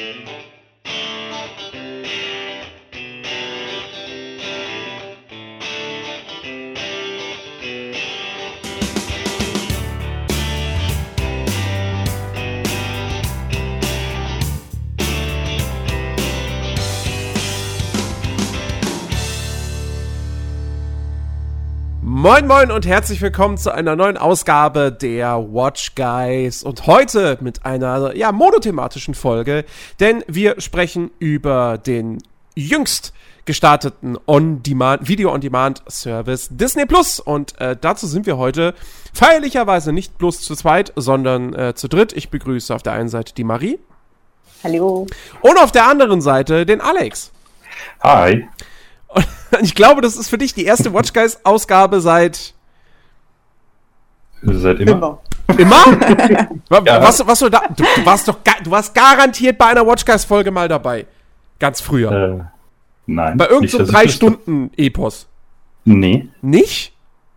Música Moin Moin und herzlich willkommen zu einer neuen Ausgabe der Watch Guys und heute mit einer ja monothematischen Folge, denn wir sprechen über den jüngst gestarteten On-Demand Video On Demand Service Disney Plus und äh, dazu sind wir heute feierlicherweise nicht bloß zu zweit, sondern äh, zu dritt. Ich begrüße auf der einen Seite die Marie. Hallo. Und auf der anderen Seite den Alex. Hi. Und ich glaube, das ist für dich die erste Watch Guys Ausgabe seit Seit immer. Immer. Immer? Ja. was, was du, da, du, du warst doch du warst garantiert bei einer Watch Guys Folge mal dabei. Ganz früher. Äh, nein. bei irgendeinem drei wüsste. Stunden Epos. Nee, Nicht?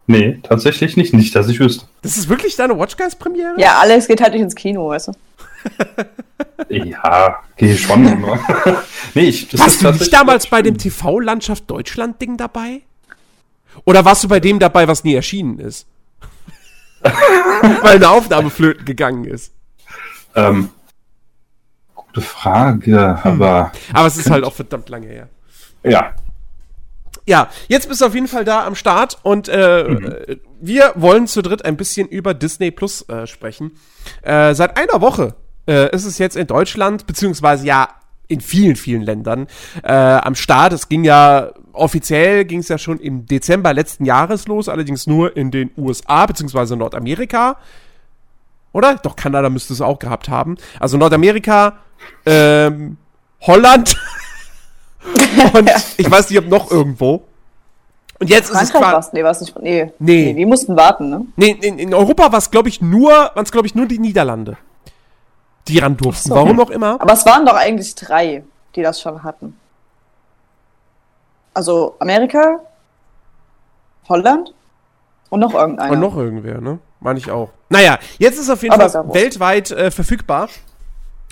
nee, tatsächlich nicht. Nicht, dass ich wüsste. Das ist wirklich deine Watch Guys Premiere? Ja, Alex geht halt nicht ins Kino, weißt du. Ja, gehe schon. immer. nee, ich. das Warst ist du nicht damals bei dem TV Landschaft Deutschland Ding dabei? Oder warst du bei dem dabei, was nie erschienen ist? Weil eine Aufnahme flöten gegangen ist. Ähm, gute Frage, aber Aber es ist halt auch verdammt lange her. ja. Ja, jetzt bist du auf jeden Fall da am Start und äh, äh, wir wollen zu dritt ein bisschen über Disney Plus äh, sprechen. Äh, seit einer Woche äh, ist es jetzt in Deutschland, beziehungsweise ja in vielen, vielen Ländern äh, am Start. Es ging ja offiziell ging es ja schon im Dezember letzten Jahres los, allerdings nur in den USA beziehungsweise Nordamerika. Oder? Doch, Kanada müsste es auch gehabt haben. Also Nordamerika, ähm, Holland und ich weiß nicht, ob noch irgendwo. Und jetzt ist es Frankreich quasi. Nee, war's nicht. Nee. Nee. Die mussten warten, ne? Nee, in, in Europa war es, glaube ich, nur, waren es, glaube ich, nur die Niederlande, die ran durften. so. Warum auch immer. Aber es waren doch eigentlich drei, die das schon hatten. Also Amerika, Holland und noch irgendeiner. Und noch irgendwer, ne? Meine ich auch. Naja, jetzt ist es auf jeden Aber Fall weltweit äh, verfügbar.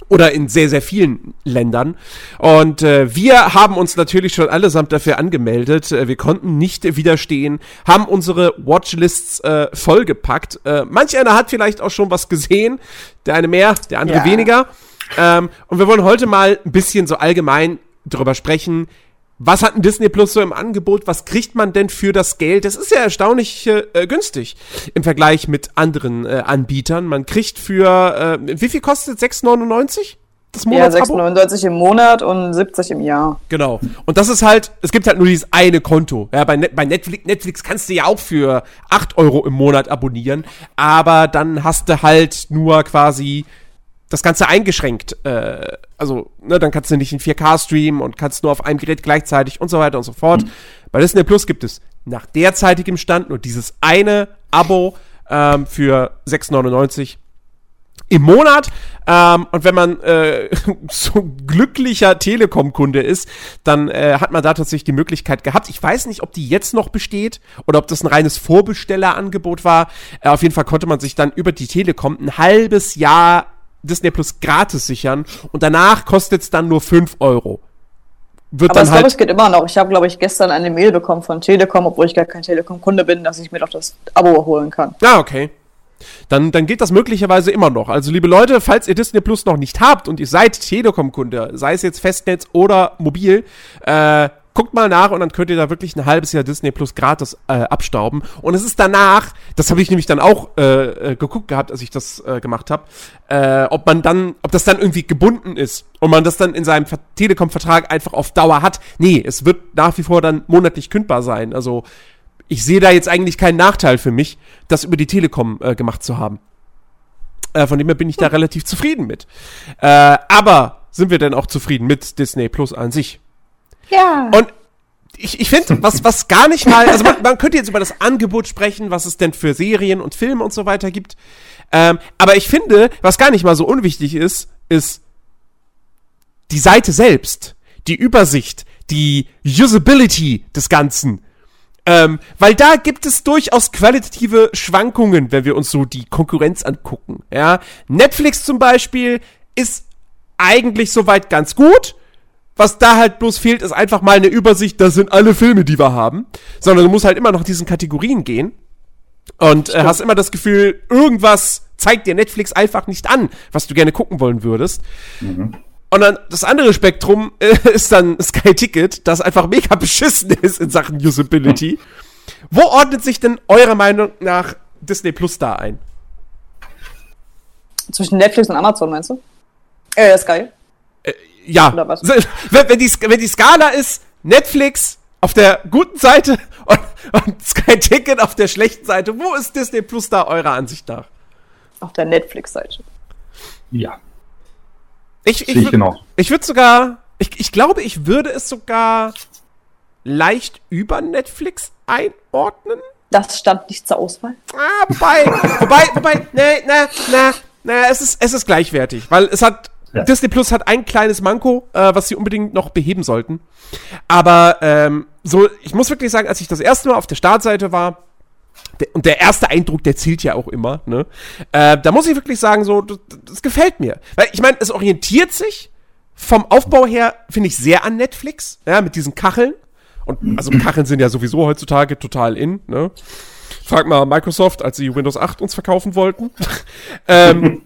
Oder in sehr, sehr vielen Ländern. Und äh, wir haben uns natürlich schon allesamt dafür angemeldet. Äh, wir konnten nicht widerstehen, haben unsere Watchlists äh, vollgepackt. Äh, manch einer hat vielleicht auch schon was gesehen. Der eine mehr, der andere Ja. weniger. Ähm, und wir wollen heute mal ein bisschen so allgemein drüber sprechen. Was hat ein Disney Plus so im Angebot? Was kriegt man denn für das Geld? Das ist ja erstaunlich äh, günstig im Vergleich mit anderen äh, Anbietern. Man kriegt für, äh, wie viel kostet 6,99? Das Ja, Monatsabo? 6,99 im Monat und 70 im Jahr. Genau. Und das ist halt, es gibt halt nur dieses eine Konto. Ja, bei, Net, bei Netflix, Netflix kannst du ja auch für 8 Euro im Monat abonnieren, aber dann hast du halt nur quasi das Ganze eingeschränkt. Äh, also, ne, dann kannst du nicht in 4K streamen und kannst nur auf einem Gerät gleichzeitig und so weiter und so fort. Bei Disney Plus gibt es nach derzeitigem Stand nur dieses eine Abo ähm, für 6,99 im Monat. Ähm, und wenn man äh, so glücklicher Telekom-Kunde ist, dann äh, hat man da tatsächlich die Möglichkeit gehabt. Ich weiß nicht, ob die jetzt noch besteht oder ob das ein reines Vorbestellerangebot war. Äh, auf jeden Fall konnte man sich dann über die Telekom ein halbes Jahr Disney Plus gratis sichern und danach kostet es dann nur 5 Euro. Wird Aber dann ich glaube, halt. es geht immer noch. Ich habe, glaube ich, gestern eine Mail bekommen von Telekom, obwohl ich gar kein Telekom-Kunde bin, dass ich mir doch das Abo holen kann. Ja, okay. Dann, dann geht das möglicherweise immer noch. Also, liebe Leute, falls ihr Disney Plus noch nicht habt und ihr seid Telekom-Kunde, sei es jetzt Festnetz oder mobil, äh, guckt mal nach und dann könnt ihr da wirklich ein halbes Jahr Disney Plus gratis äh, abstauben. Und es ist danach, das habe ich nämlich dann auch äh, äh, geguckt gehabt, als ich das äh, gemacht habe, äh, ob man dann, ob das dann irgendwie gebunden ist und man das dann in seinem Ver- Telekom-Vertrag einfach auf Dauer hat. Nee, es wird nach wie vor dann monatlich kündbar sein. Also ich sehe da jetzt eigentlich keinen Nachteil für mich, das über die Telekom äh, gemacht zu haben. Äh, von dem her bin ich da relativ zufrieden mit. Äh, aber sind wir denn auch zufrieden mit Disney Plus an sich? Ja. Und ich, ich finde, was, was gar nicht mal, also man, man könnte jetzt über das Angebot sprechen, was es denn für Serien und Filme und so weiter gibt. Ähm, aber ich finde, was gar nicht mal so unwichtig ist, ist die Seite selbst, die Übersicht, die Usability des Ganzen. Ähm, weil da gibt es durchaus qualitative Schwankungen, wenn wir uns so die Konkurrenz angucken. Ja, Netflix zum Beispiel ist eigentlich soweit ganz gut. Was da halt bloß fehlt, ist einfach mal eine Übersicht, das sind alle Filme, die wir haben. Sondern du musst halt immer noch diesen Kategorien gehen. Und äh, hast immer das Gefühl, irgendwas zeigt dir Netflix einfach nicht an, was du gerne gucken wollen würdest. Und dann das andere Spektrum äh, ist dann Sky Ticket, das einfach mega beschissen ist in Sachen Usability. Wo ordnet sich denn eurer Meinung nach Disney Plus da ein? Zwischen Netflix und Amazon, meinst du? Äh, Sky. Ja, Oder was? Wenn, wenn, die, wenn die Skala ist Netflix auf der guten Seite und, und Sky Ticket auf der schlechten Seite, wo ist Disney Plus da eurer Ansicht nach? Auf der Netflix-Seite. Ja, Ich, ich, ich genau. ich würde sogar, ich, ich glaube, ich würde es sogar leicht über Netflix einordnen. Das stand nicht zur Auswahl. Ah, wobei, wobei, wobei, ne, ne, ne, ne, es ist, es ist gleichwertig, weil es hat, Ja. Disney Plus hat ein kleines Manko, äh, was sie unbedingt noch beheben sollten. Aber, ähm, so, ich muss wirklich sagen, als ich das erste Mal auf der Startseite war, der, und der erste Eindruck, der zählt ja auch immer, ne, äh, da muss ich wirklich sagen, so, das, das gefällt mir. Weil, ich meine, es orientiert sich vom Aufbau her, finde ich, sehr an Netflix, ja, mit diesen Kacheln. Und, also Kacheln sind ja sowieso heutzutage total in, ne. Frag mal Microsoft, als sie Windows 8 uns verkaufen wollten. ähm,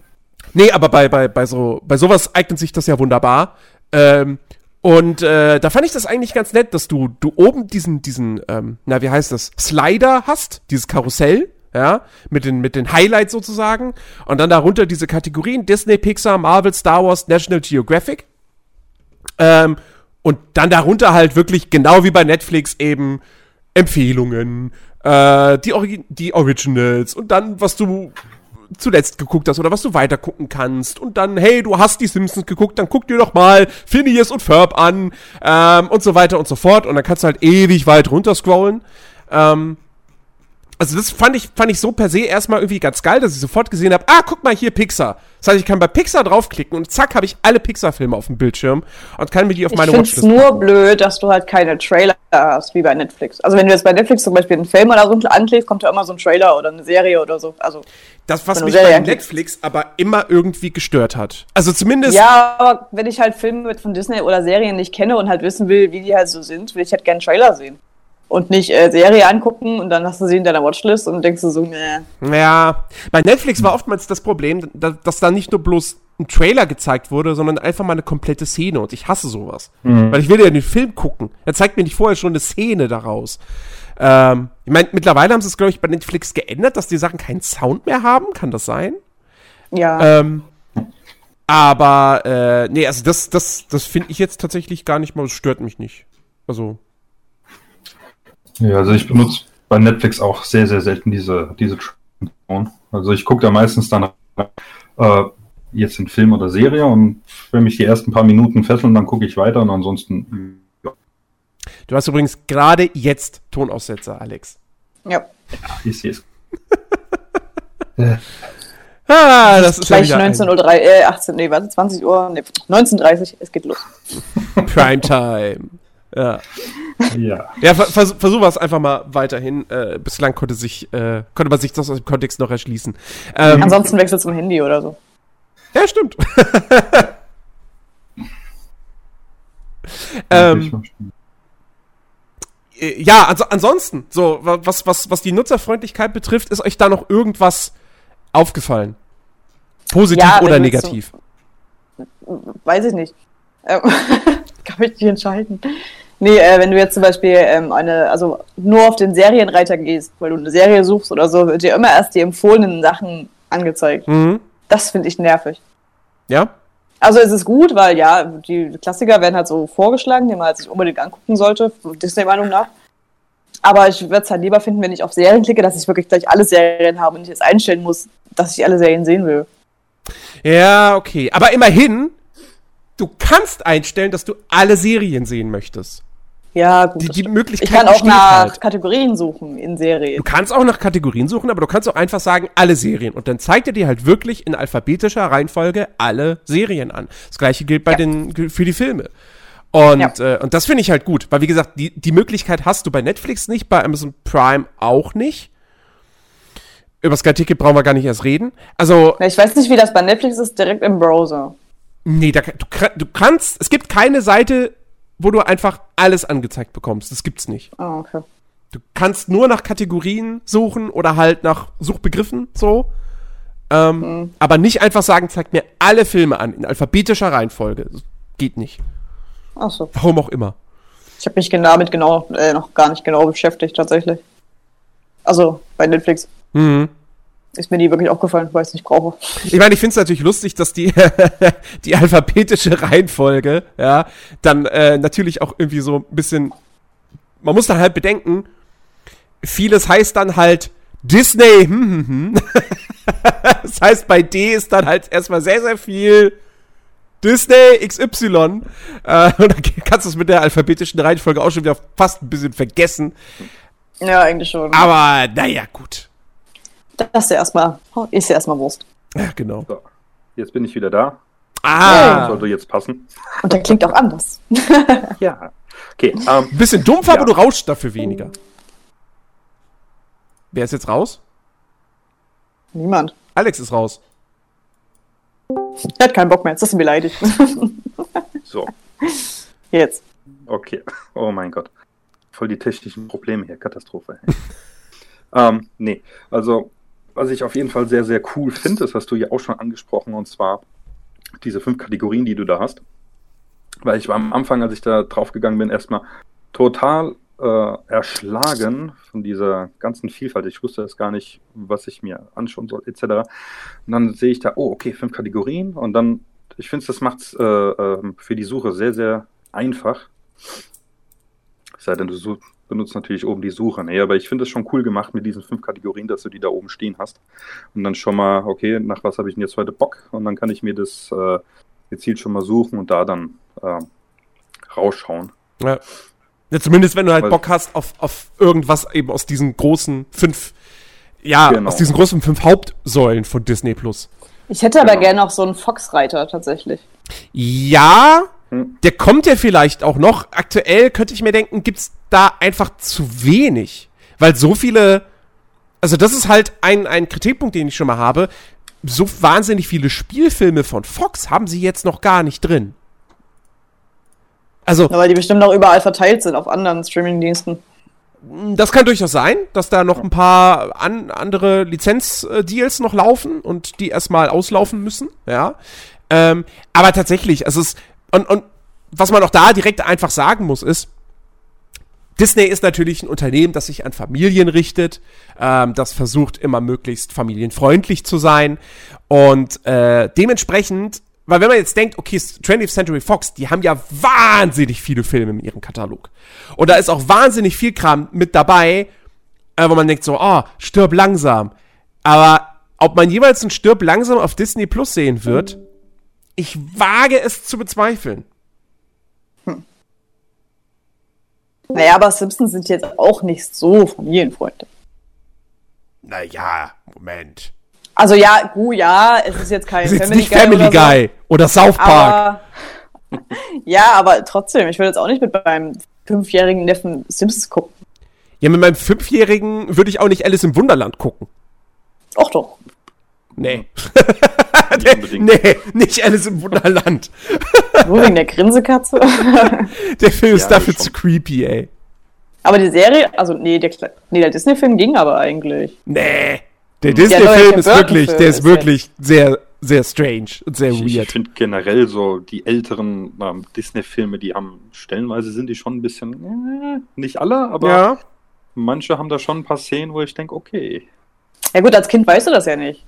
nee, aber bei, bei, bei, so, bei sowas eignet sich das ja wunderbar. Ähm, und äh, da fand ich das eigentlich ganz nett, dass du, du oben diesen, diesen, ähm, na, wie heißt das, Slider hast, dieses Karussell, ja, mit den, mit den Highlights sozusagen. Und dann darunter diese Kategorien Disney, Pixar, Marvel, Star Wars, National Geographic. Ähm, und dann darunter halt wirklich genau wie bei Netflix eben Empfehlungen, äh, die, Origi die Originals und dann, was du zuletzt geguckt hast oder was du weiter gucken kannst und dann, hey, du hast die Simpsons geguckt, dann guck dir doch mal Phineas und Ferb an ähm, und so weiter und so fort und dann kannst du halt ewig weit runter scrollen. Ähm, also das fand ich, fand ich so per se erstmal irgendwie ganz geil, dass ich sofort gesehen habe, ah, guck mal hier Pixar. Das heißt, ich kann bei Pixar draufklicken und zack, habe ich alle Pixar-Filme auf dem Bildschirm und kann mir die auf Ich meine finde es Watchlist nur blöd, dass du halt keine Trailer hast, wie bei Netflix. Also wenn du jetzt bei Netflix zum Beispiel einen Film oder so anklickst, kommt ja immer so ein Trailer oder eine Serie oder so. Also Das, was mich bei. Netflix aber immer irgendwie gestört hat. Also zumindest. ja, aber wenn ich halt Filme mit von Disney oder Serien nicht kenne und halt wissen will, wie die halt so sind, will ich halt gerne einen Trailer sehen. Und nicht äh, Serie angucken und dann hast du sie in deiner Watchlist und denkst du so, nee. Ja, bei Netflix war oftmals das Problem, da- dass da nicht nur bloß ein Trailer gezeigt wurde, sondern einfach mal eine komplette Szene. Und ich hasse sowas. Weil ich will ja den Film gucken. Er zeigt mir nicht vorher schon eine Szene daraus. Ähm, ich meine, mittlerweile haben sie es, glaube ich, bei Netflix geändert, dass die Sachen keinen Sound mehr haben. Kann das sein? Ja. Ähm, aber, äh, nee, also das, das, das finde ich jetzt tatsächlich gar nicht mal, das stört mich nicht. Also, Ja, also ich benutze bei Netflix auch sehr, sehr selten diese, diese Funktion. Also ich gucke da meistens dann äh, jetzt in Film oder Serie und wenn mich die ersten paar Minuten fesseln, dann gucke ich weiter und ansonsten ja, du hast übrigens gerade jetzt Tonaussetzer, Alex. ja. ich sehe es. Ah, das ist ja Gleich 19.03 Uhr, äh, 18, nee, warte, 20 Uhr, nee, 19.30 Uhr, es geht los. Primetime. Ja, Ja. ja ver vers versuchen wir es einfach mal weiterhin. Äh, bislang konnte, sich, äh, konnte man sich das aus dem Kontext noch erschließen. Ähm, Ansonsten wechselt zum Handy oder so. ja, stimmt. Ähm, äh, ja, also ansonsten, so, wa- was, was, was die Nutzerfreundlichkeit betrifft, ist euch da noch irgendwas aufgefallen? Positiv Ja, oder negativ? Weiß ich nicht. Ähm, kann mich nicht entscheiden. Nee, äh, wenn du jetzt zum Beispiel ähm, eine, also nur auf den Serienreiter gehst, weil du eine Serie suchst oder so, wird dir immer erst die empfohlenen Sachen angezeigt. Mhm. Das finde ich nervig. Ja? Also es ist gut, weil ja, die Klassiker werden halt so vorgeschlagen, die man halt sich unbedingt angucken sollte, Disney Meinung nach. Aber ich würde es halt lieber finden, wenn ich auf Serien klicke, dass ich wirklich gleich alle Serien habe und ich jetzt einstellen muss, dass ich alle Serien sehen will. Ja, okay. Aber immerhin, du kannst einstellen, dass du alle Serien sehen möchtest. Ja, gut. Die, die. Möglichkeit ich kann auch nach halt. Kategorien suchen in Serien. Du kannst auch nach Kategorien suchen, aber du kannst auch einfach sagen, alle Serien. Und dann zeigt er dir halt wirklich in alphabetischer Reihenfolge alle Serien an. Das gleiche gilt bei Ja. den, für die Filme. Und, Ja. äh, und das finde ich halt gut, weil wie gesagt, die, die Möglichkeit hast du bei Netflix nicht, bei Amazon Prime auch nicht. Über Sky Ticket brauchen wir gar nicht erst reden. Also, Ja, Ich weiß nicht, wie das bei Netflix ist, direkt im Browser. Nee, da, du, du kannst, es gibt keine Seite, wo du einfach alles angezeigt bekommst. Das gibt's nicht. Ah, okay. Du kannst nur nach Kategorien suchen oder halt nach Suchbegriffen so. Ähm, Mhm. Aber nicht einfach sagen, zeig mir alle Filme an in alphabetischer Reihenfolge. Das geht nicht. Ach so. Warum auch immer. Ich habe mich genau damit genau, äh, noch gar nicht genau beschäftigt, tatsächlich. Also bei Netflix. Mhm. Ist mir nie wirklich aufgefallen, weil ich es nicht brauche. Ich meine, ich finde es natürlich lustig, dass die, die alphabetische Reihenfolge, ja, dann äh, natürlich auch irgendwie so ein bisschen. Man muss dann halt bedenken, vieles heißt dann halt Disney, hm, hm, hm. Das heißt, bei D ist dann halt erstmal sehr, sehr viel Disney XY. Äh, und dann kannst du es mit der alphabetischen Reihenfolge auch schon wieder fast ein bisschen vergessen. Ja, eigentlich schon. Aber naja, gut. Das ist ja erstmal, ist ja erstmal Wurst. Ja, genau. So, jetzt bin ich wieder da. Ah, Sollte jetzt passen. Und der klingt auch anders. Ja. Okay, ähm, ein bisschen dumpfer, Ja. aber du rauschst dafür weniger. Wer ist jetzt raus? Niemand. Alex ist raus. Der hat keinen Bock mehr, jetzt ist er beleidigt. so. Jetzt. Okay. Oh mein Gott. Voll die technischen Probleme hier. Katastrophe. ähm, nee, also was ich auf jeden Fall sehr, sehr cool finde, das hast du ja auch schon angesprochen, und zwar diese fünf Kategorien, die du da hast. Weil ich war am Anfang, als ich da drauf gegangen bin, erstmal total äh, erschlagen von dieser ganzen Vielfalt. Ich wusste erst gar nicht, was ich mir anschauen soll, etc. Und dann sehe ich da, oh, okay, fünf Kategorien. Und dann, ich finde, das macht es äh, ähm, für die Suche sehr, sehr einfach. Es sei denn, du such, benutzt natürlich oben die Suche. Nee, aber ich finde es schon cool gemacht mit diesen fünf Kategorien, dass du die da oben stehen hast. Und dann schon mal, okay, nach was habe ich denn jetzt heute Bock? Und dann kann ich mir das äh, gezielt schon mal suchen und da dann äh, rausschauen. Ja. ja. Zumindest wenn du halt Weil- Bock hast auf, auf irgendwas eben aus diesen großen fünf, ja, Genau. aus diesen großen fünf Hauptsäulen von Disney Plus. Ich hätte aber Genau. gerne noch so einen Fox-Reiter tatsächlich. Ja, Hm. der kommt ja vielleicht auch noch. Aktuell könnte ich mir denken, gibt's da einfach zu wenig. Weil so viele, also das ist halt ein, ein Kritikpunkt, den ich schon mal habe. So wahnsinnig viele Spielfilme von Fox haben sie jetzt noch gar nicht drin. Also, Ja, weil die bestimmt auch überall verteilt sind auf anderen Streaming-Diensten. Das kann durchaus sein, dass da noch ein paar an, andere Lizenzdeals noch laufen und die erstmal auslaufen müssen, ja. Ähm, aber tatsächlich, also es ist, und, und was man auch da direkt einfach sagen muss, ist, Disney ist natürlich ein Unternehmen, das sich an Familien richtet, ähm, das versucht immer möglichst familienfreundlich zu sein. Und äh, dementsprechend, weil wenn man jetzt denkt, okay, 20th Century Fox, die haben ja wahnsinnig viele Filme in ihrem Katalog. Und da ist auch wahnsinnig viel Kram mit dabei, äh, wo man denkt so, oh, stirb langsam, aber ob man jeweils ein Stirb langsam auf Disney Plus sehen wird, ich wage es zu bezweifeln. Naja, aber Simpsons sind jetzt auch nicht so familienfreundlich. Naja, Moment. Also ja, gut, ja, es ist jetzt kein Das ist jetzt nicht Family oder so, Guy oder South Park. Aber, ja, aber trotzdem, ich würde jetzt auch nicht mit meinem fünfjährigen Neffen Simpsons gucken. Ja, mit meinem Fünfjährigen würde ich auch nicht Alice im Wunderland gucken. Och doch. Nee. Nicht nee, nicht Alice im Wunderland. Nur wegen der Grinsekatze. Der Film ist Ja, dafür zu creepy, ey. aber die Serie, also nee, der, nee, der Disney-Film ging aber eigentlich. Nee. Der Disney-Film ist wirklich, der ist ist wirklich sehr, sehr strange und sehr Ich, ich weird. finde generell so die älteren ähm, Disney-Filme, die haben stellenweise sind die schon ein bisschen, äh, nicht alle, aber Ja. manche haben da schon ein paar Szenen, wo ich denke, okay. Ja gut, als Kind weißt du das ja nicht.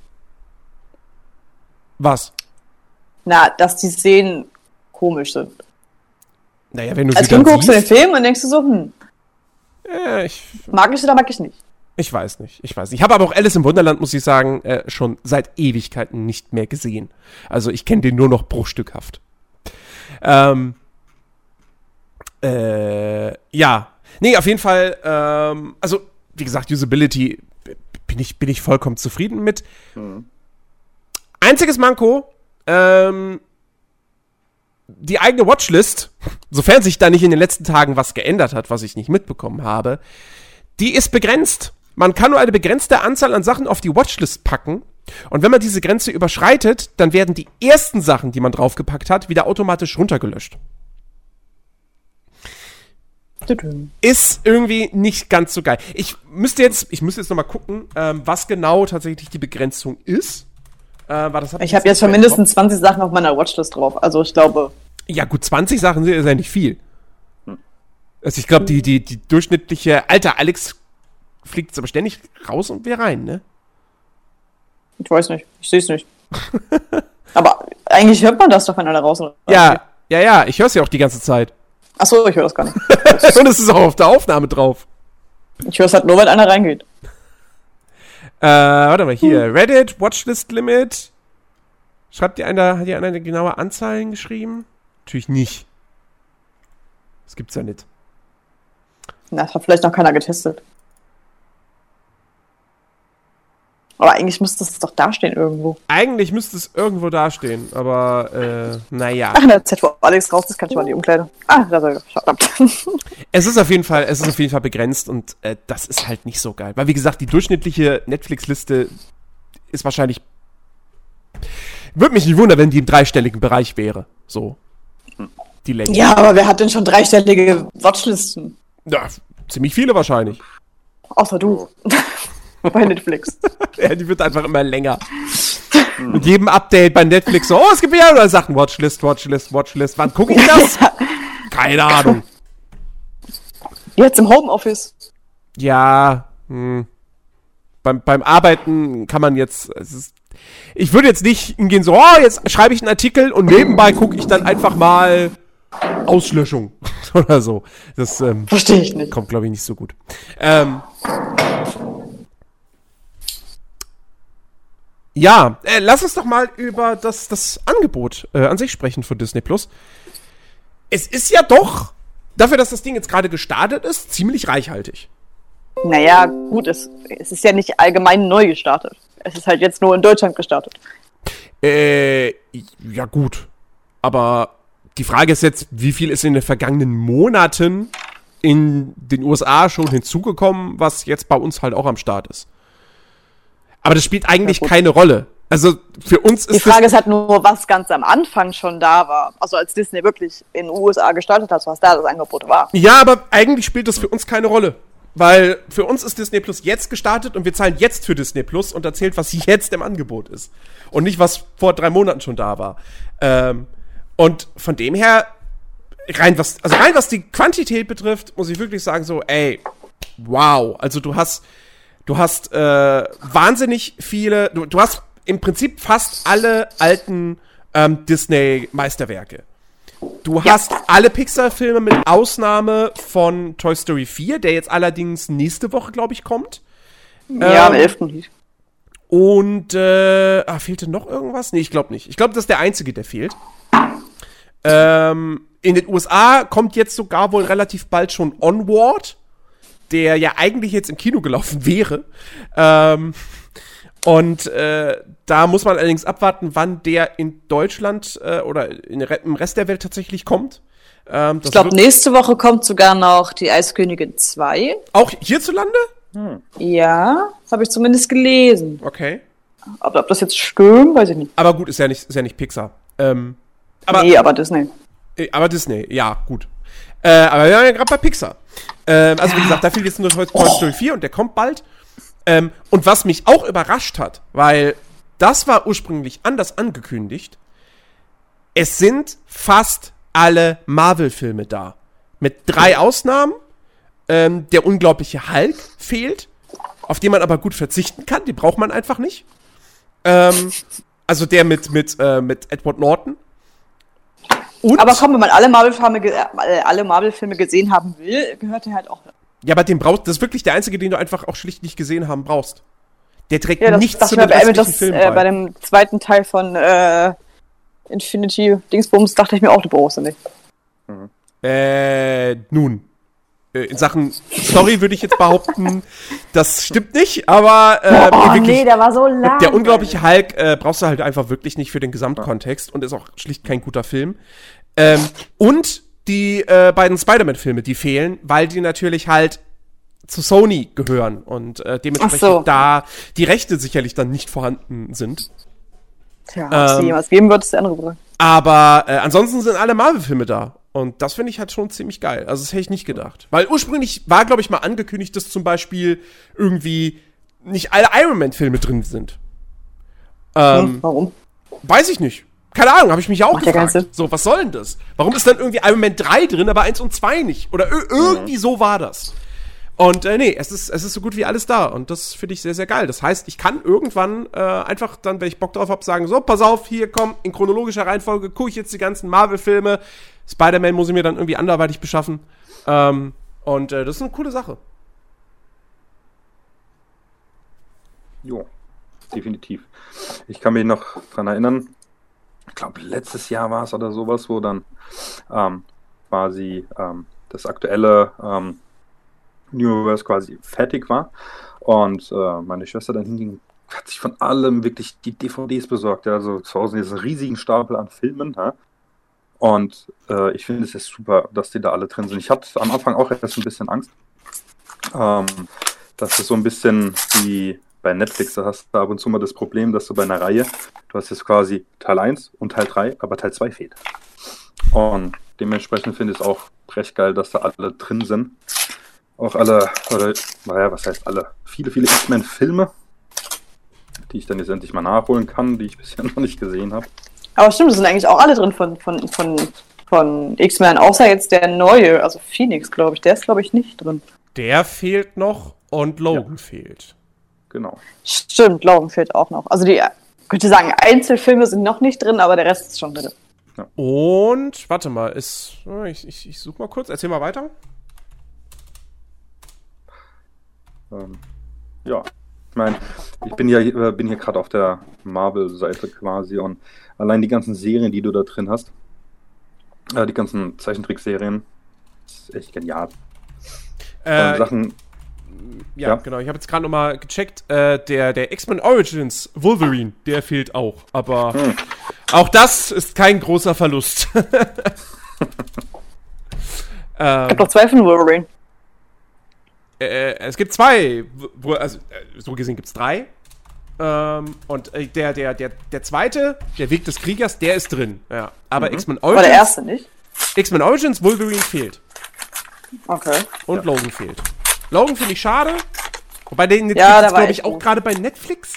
Was? Na, dass die Szenen komisch sind. Naja, wenn du Als sie dann Kind guckst du den siehst. Film und denkst du so, hm, Äh, ich, mag ich oder mag ich nicht. ich weiß nicht. Ich weiß nicht. Ich habe aber auch Alice im Wunderland, muss ich sagen, äh, schon seit Ewigkeiten nicht mehr gesehen. Also ich kenne den nur noch bruchstückhaft. Ähm, äh, ja. Nee, auf jeden Fall, ähm, also, wie gesagt, Usability bin ich, bin ich vollkommen zufrieden mit. Einziges Manko, ähm, die eigene Watchlist, sofern sich da nicht in den letzten Tagen was geändert hat, was ich nicht mitbekommen habe, die ist begrenzt. Man kann nur eine begrenzte Anzahl an Sachen auf die Watchlist packen. Und wenn man diese Grenze überschreitet, dann werden die ersten Sachen, die man draufgepackt hat, wieder automatisch runtergelöscht. Ist irgendwie nicht ganz so geil. Ich müsste jetzt, ich müsste jetzt noch mal gucken, ähm, was genau tatsächlich die Begrenzung ist. Äh, das Ich habe jetzt schon mindestens 20 Sachen auf meiner Watchlist drauf. Also ich glaube, Ja, gut, 20 Sachen sind ja nicht viel. Also ich glaube, die, die, die durchschnittliche, Alter, Alex fliegt jetzt aber ständig raus und wir rein, ne? ich weiß nicht. Ich sehe es nicht. Aber eigentlich hört man das doch, wenn einer raus und Ja, ja, ja, ich höre ja auch die ganze Zeit. Achso, ich höre das gar nicht. und es ist auch auf der Aufnahme drauf. Ich höre es halt nur, wenn einer reingeht. Äh, warte mal, hier, Reddit, Watchlist Limit. Schreibt dir einer, hat dir einer eine genaue Anzahl hingeschrieben? Natürlich nicht. Das gibt's ja nicht. Na, das hat vielleicht noch keiner getestet. Aber eigentlich müsste es doch dastehen irgendwo. Eigentlich müsste es irgendwo dastehen, aber äh, naja. Ach, in der Zeit, wo Alex raus ist, kann ich mal in die Umkleide. Ah, da soll ich. Verdammt. Es ist auf jeden Fall, es ist auf jeden Fall begrenzt und äh, das ist halt nicht so geil. Weil wie gesagt, die durchschnittliche Netflix-Liste ist wahrscheinlich. Würde mich nicht wundern, wenn die im dreistelligen Bereich wäre. So. Die Länge. ja, aber wer hat denn schon dreistellige Watchlisten? Ja, ziemlich viele wahrscheinlich. Außer du. Bei Netflix. Ja, die wird einfach immer länger. Mit jedem Update bei Netflix so, oh, es gibt wieder neue Sachen. Watchlist, Watchlist, Watchlist. Wann gucke ich das? Keine Ahnung. Jetzt im Homeoffice. Ja, hm. beim, beim Arbeiten kann man jetzt. Ist, ich würde jetzt nicht hingehen so, oh, jetzt schreibe ich einen Artikel und nebenbei gucke ich dann einfach mal Auslöschung oder so. Das ähm, Verstehe ich nicht. kommt, glaube ich, nicht so gut. Ähm, ja, äh, lass uns doch mal über das, das Angebot äh, an sich sprechen von Disney Plus. Es ist ja doch, dafür, dass das Ding jetzt gerade gestartet ist, ziemlich reichhaltig. Naja, gut, es, es ist ja nicht allgemein neu gestartet. Es ist halt jetzt nur in Deutschland gestartet. Äh, ja gut. Aber die Frage ist jetzt, wie viel ist in den vergangenen Monaten in den USA schon hinzugekommen, was jetzt bei uns halt auch am Start ist. Aber das spielt eigentlich keine Rolle. Also für uns Die ist Frage ist halt nur, was ganz am Anfang schon da war. Also als Disney wirklich in den USA gestartet hat, was da das Angebot war. Ja, aber eigentlich spielt das für uns keine Rolle. Weil für uns ist Disney Plus jetzt gestartet und wir zahlen jetzt für Disney Plus und erzählt, was jetzt im Angebot ist. Und nicht, was vor drei Monaten schon da war. Ähm, und von dem her, rein was, also rein was die Quantität betrifft, muss ich wirklich sagen, so, ey, wow. Also du hast, du hast äh, wahnsinnig viele, du, du hast im Prinzip fast alle alten ähm, Disney-Meisterwerke. Du hast alle Pixar-Filme mit Ausnahme von Toy Story 4, der jetzt allerdings nächste Woche, glaube ich, kommt. Ja, am Ähm, 11. nicht. Und, äh, ah, fehlte noch irgendwas? Nee, ich glaube nicht. Ich glaube, das ist der einzige, der fehlt. Ähm, in den USA kommt jetzt sogar wohl relativ bald schon Onward, der ja eigentlich jetzt im Kino gelaufen wäre. Ähm, und äh, da muss man allerdings abwarten, wann der in Deutschland äh, oder in, im Rest der Welt tatsächlich kommt. Ähm, das Ich glaube, nächste Woche kommt sogar noch die Eiskönigin 2. auch hierzulande? Ja, das habe ich zumindest gelesen. Okay. Ob, ob das jetzt stimmt, weiß ich nicht. Aber gut, ist ja nicht, ist ja nicht Pixar. Ähm, aber, nee, aber Disney. Äh, Aber Disney, ja, gut. Äh, aber wir waren ja gerade bei Pixar. Ähm, also wie gesagt, da fehlt jetzt nur Toy Story 4 und der kommt bald. Ähm, und was mich auch überrascht hat, weil das war ursprünglich anders angekündigt, es sind fast alle Marvel-Filme da. Mit drei Ausnahmen. Ähm, der unglaubliche Hulk fehlt, auf den man aber gut verzichten kann, den braucht man einfach nicht. Ähm, also der mit, mit, äh, mit Edward Norton. Und Aber komm, wenn man alle Marvel-Filme äh, alle Marvel-Filme gesehen haben will, gehört er halt auch. Ja, aber den brauchst, das ist wirklich der einzige, den du einfach auch schlicht nicht gesehen haben brauchst. Der trägt Ja, das nichts zu den bei restlichen Avengers, Filmen äh, bei bei. dem zweiten Teil von äh, Infinity Dingsbums dachte ich mir auch, du brauchst du nicht. Äh, nun. Äh, In Sachen Story würde ich jetzt behaupten, das stimmt nicht, aber äh, Oh, wirklich, der war so lang. der unglaubliche Hulk äh, brauchst du halt einfach wirklich nicht für den Gesamtkontext und ist auch schlicht kein guter Film. Ähm, und die äh, beiden Spider-Man-Filme, die fehlen, weil die natürlich halt zu Sony gehören und äh, dementsprechend so. da die Rechte sicherlich dann nicht vorhanden sind. Tja, ob es Ähm, die jemals geben wird, ist die andere. Aber äh, ansonsten sind alle Marvel-Filme da. Und das finde ich halt schon ziemlich geil. Also das hätte ich nicht gedacht. Weil ursprünglich war, glaube ich, mal angekündigt, dass zum Beispiel irgendwie nicht alle Iron Man-Filme drin sind. Ähm, Hm, warum? Weiß ich nicht. Keine Ahnung, habe ich mich auch Macht gefragt. So, was soll denn das? Warum ist dann irgendwie Iron Man 3 drin, aber 1 und 2 nicht? Oder ir- irgendwie so war das. Und äh, nee, es ist, es ist so gut wie alles da. Und das finde ich sehr, sehr geil. Das heißt, ich kann irgendwann äh, einfach dann, wenn ich Bock drauf habe, sagen, so, pass auf, hier komm, in chronologischer Reihenfolge gucke ich jetzt die ganzen Marvel-Filme. Spider-Man muss ich mir dann irgendwie anderweitig beschaffen. Ähm, und äh, das ist eine coole Sache. Jo, definitiv. Ich kann mich noch dran erinnern, ich glaube letztes Jahr war es oder sowas, wo dann ähm, quasi ähm, das aktuelle ähm, Universe quasi fertig war und äh, meine Schwester dann hinging, hat sich von allem wirklich die DVDs besorgt, ja, also zu Hause diesen riesigen Stapel an Filmen, ja. Und äh, ich finde es ist super, dass die da alle drin sind. Ich hatte am Anfang auch erst ein bisschen Angst, ähm, dass es so ein bisschen wie bei Netflix, da hast du ab und zu mal das Problem, dass du bei einer Reihe, du hast jetzt quasi Teil 1 und Teil 3, aber Teil 2 fehlt. Und dementsprechend finde ich es auch recht geil, dass da alle drin sind. Auch alle, oder, naja, was heißt alle? Viele, viele X-Men-Filme, die ich dann jetzt endlich mal nachholen kann, die ich bisher noch nicht gesehen habe. Aber stimmt, es sind eigentlich auch alle drin von, von, von, von X-Men, außer jetzt der neue, also Phoenix, glaube ich. Der ist, glaube ich, nicht drin. Der fehlt noch und Logan fehlt. Genau. Stimmt, Logan fehlt auch noch. Also die, könnte sagen, Einzelfilme sind noch nicht drin, aber der Rest ist schon drin. Und, warte mal, ist. Ich, ich, ich suche mal kurz, erzähl mal weiter. Ähm, ja, ich meine, ich bin ja äh, bin hier gerade auf der Marvel-Seite quasi und allein die ganzen Serien, die du da drin hast, äh, die ganzen Zeichentrickserien, ist echt genial. Äh, Ähm, Sachen, ja, ja. genau. Ich habe jetzt gerade noch mal gecheckt. Äh, der der X-Men Origins Wolverine, der fehlt auch. Aber Hm. auch das ist kein großer Verlust. Ich ähm, habe noch zwei von Wolverine. äh, es gibt zwei, also äh, so gesehen gibt's drei. Ähm, und äh, der, der, der, der zweite, der Weg des Kriegers, der ist drin. Ja. Aber X-Men Aber der Origins, erste nicht. X-Men Origins Wolverine fehlt. Okay. Und Logan fehlt. Logan finde ich schade. Wobei den jetzt Ja, der war glaube ich, auch gerade bei Netflix.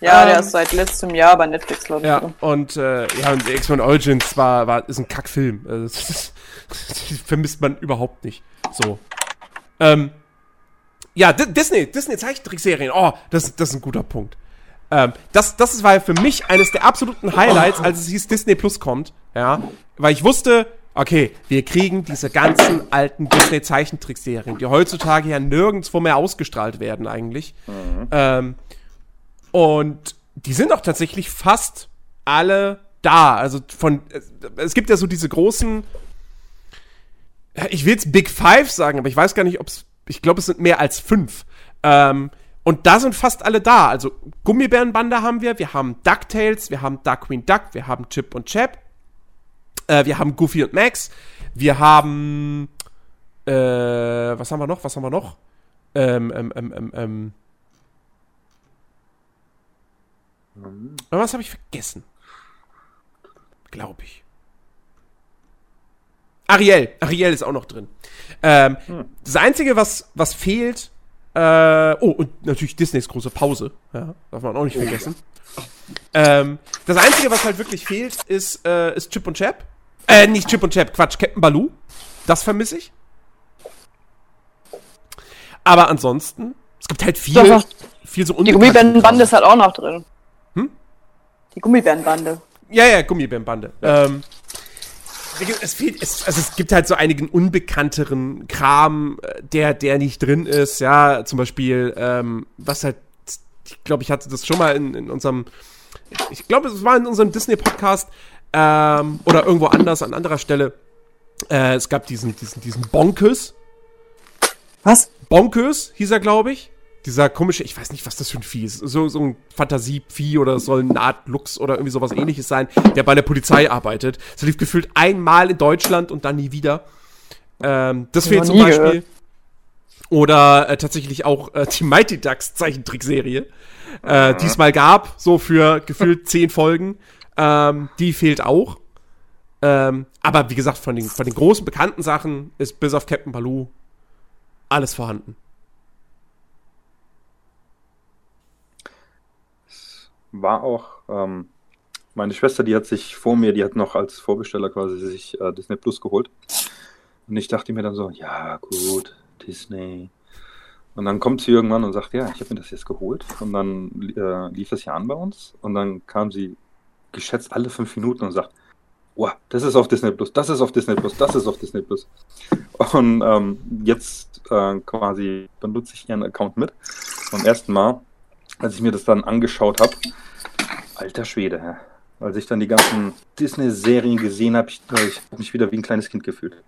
Ja, der Ähm, ist seit letztem Jahr bei Netflix, glaube ich. Ja, und äh, ja, und X-Men Origins war, war, ist ein Kackfilm. Also, das, ist, das vermisst man überhaupt nicht. So. Ähm, ja, Di- Disney, Disney Zeichentrickserien. Oh, das, das ist ein guter Punkt. Ähm, das, das war für mich eines der absoluten Highlights, als es hieß Disney Plus kommt. Ja, weil ich wusste, okay, wir kriegen diese ganzen alten Disney Zeichentrickserien, die heutzutage ja nirgendwo mehr ausgestrahlt werden eigentlich. Ähm, und die sind auch tatsächlich fast alle da. Also von, es, es gibt ja so diese großen, ich will jetzt Big Five sagen, aber ich weiß gar nicht, ob es, ich glaube, es sind mehr als fünf. Ähm, und da sind fast alle da. Also Gummibärenbande haben wir, wir haben DuckTales, wir haben Darkwing Duck, wir haben Chip und Chap, äh, wir haben Goofy und Max, wir haben, äh, was haben wir noch, was haben wir noch? Ähm, ähm, ähm, ähm, ähm, Irgendwas habe ich vergessen. Glaube ich. Ariel. Ariel ist auch noch drin. Ähm, Das Einzige, was, was fehlt, äh, oh, und natürlich Disneys große Pause. Ja, darf man auch nicht vergessen. Ähm, das Einzige, was halt wirklich fehlt, ist, äh, ist Chip und Chap. Äh, nicht Chip und Chap, Quatsch, Captain Baloo. Das vermisse ich. Aber ansonsten, es gibt halt viel, Doch, doch. viel so Die Gummibärenbande ist halt auch noch drin. Hm? Die Gummibärenbande. Ja, ja, Gummibärenbande. Ähm, es fehlt, es, also es gibt halt so einigen unbekannteren Kram, äh, der, der nicht drin ist, ja, zum Beispiel, ähm, was halt, ich glaube, ich hatte das schon mal in, in unserem, ich glaube, es war in unserem Disney-Podcast, ähm, oder irgendwo anders, an anderer Stelle, äh, es gab diesen, diesen, diesen Bonkes, Was? Bonkers hieß er, glaube ich. Dieser komische, ich weiß nicht, was das für ein Vieh ist. So, so ein Fantasievieh oder es soll eine Art Luchs oder irgendwie sowas ähnliches sein, der bei der Polizei arbeitet. Das lief gefühlt einmal in Deutschland und dann nie wieder. Ähm, das fehlt zum Beispiel. gehört. Oder äh, tatsächlich auch äh, die Mighty Ducks Zeichentrickserie, äh, die es mal gab, so für gefühlt zehn Folgen. Ähm, die fehlt auch. Ähm, aber wie gesagt, von den, von den großen bekannten Sachen ist bis auf Captain Baloo alles vorhanden. War auch, ähm, meine Schwester, die hat sich vor mir, die hat noch als Vorbesteller quasi sich äh, Disney Plus geholt. Und ich dachte mir dann so, ja, gut, Disney. Und dann kommt sie irgendwann und sagt, ja, ich habe mir das jetzt geholt. Und dann äh, lief das ja an bei uns. Und dann kam sie geschätzt alle fünf Minuten und sagt, wow, das ist auf Disney Plus, das ist auf Disney Plus, das ist auf Disney Plus. Und ähm, jetzt äh, quasi benutze ich ihren Account mit. Beim ersten Mal, als ich mir das dann angeschaut habe, alter Schwede, als ich dann die ganzen Disney-Serien gesehen habe, ich, ich habe mich wieder wie ein kleines Kind gefühlt.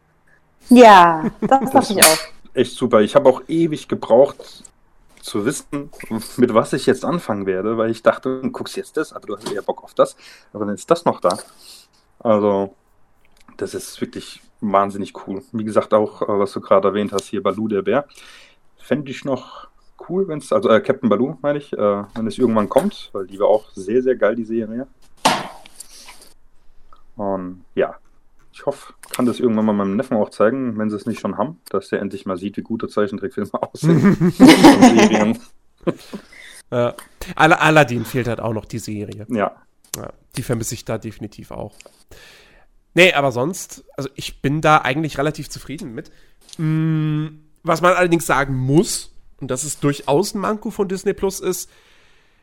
Ja, das dachte ich auch. Echt super. Ich habe auch ewig gebraucht, zu wissen, mit was ich jetzt anfangen werde, weil ich dachte, du guckst jetzt das, aber du hast eher Bock auf das, aber dann ist das noch da. Also, das ist wirklich wahnsinnig cool. Wie gesagt, auch, äh, was du gerade erwähnt hast, hier Baloo der Bär, fände ich noch cool, wenn es, also äh, Captain Baloo meine ich, äh, wenn es irgendwann kommt, weil die war auch sehr, sehr geil, die Serie. Und ja, ich hoffe, kann das irgendwann mal meinem Neffen auch zeigen, wenn sie es nicht schon haben, dass er endlich mal sieht, wie gute Zeichentrickfilme aussehen. Serien. Ja. Al Aladdin fehlt halt auch noch die Serie. Ja. ja. Die vermisse ich da definitiv auch. Nee, aber sonst, also ich bin da eigentlich relativ zufrieden mit. Mm, was man allerdings sagen muss, und das ist durchaus ein Manko von Disney Plus, ist,